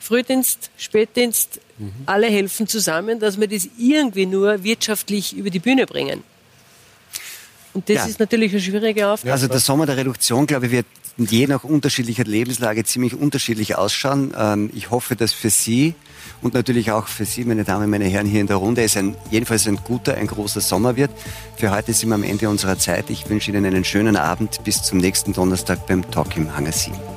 Frühdienst, Spätdienst, mhm. alle helfen zusammen, dass wir das irgendwie nur wirtschaftlich über die Bühne bringen. Und das ja. ist natürlich eine schwierige Aufgabe. Also der Sommer der Reduktion, glaube ich, wird je nach unterschiedlicher Lebenslage ziemlich unterschiedlich ausschauen. Ähm, ich hoffe, dass für Sie und natürlich auch für Sie, meine Damen, meine Herren, hier in der Runde es ein, jedenfalls ein guter, ein großer Sommer wird. Für heute sind wir am Ende unserer Zeit. Ich wünsche Ihnen einen schönen Abend. Bis zum nächsten Donnerstag beim Talk im Hangar 7.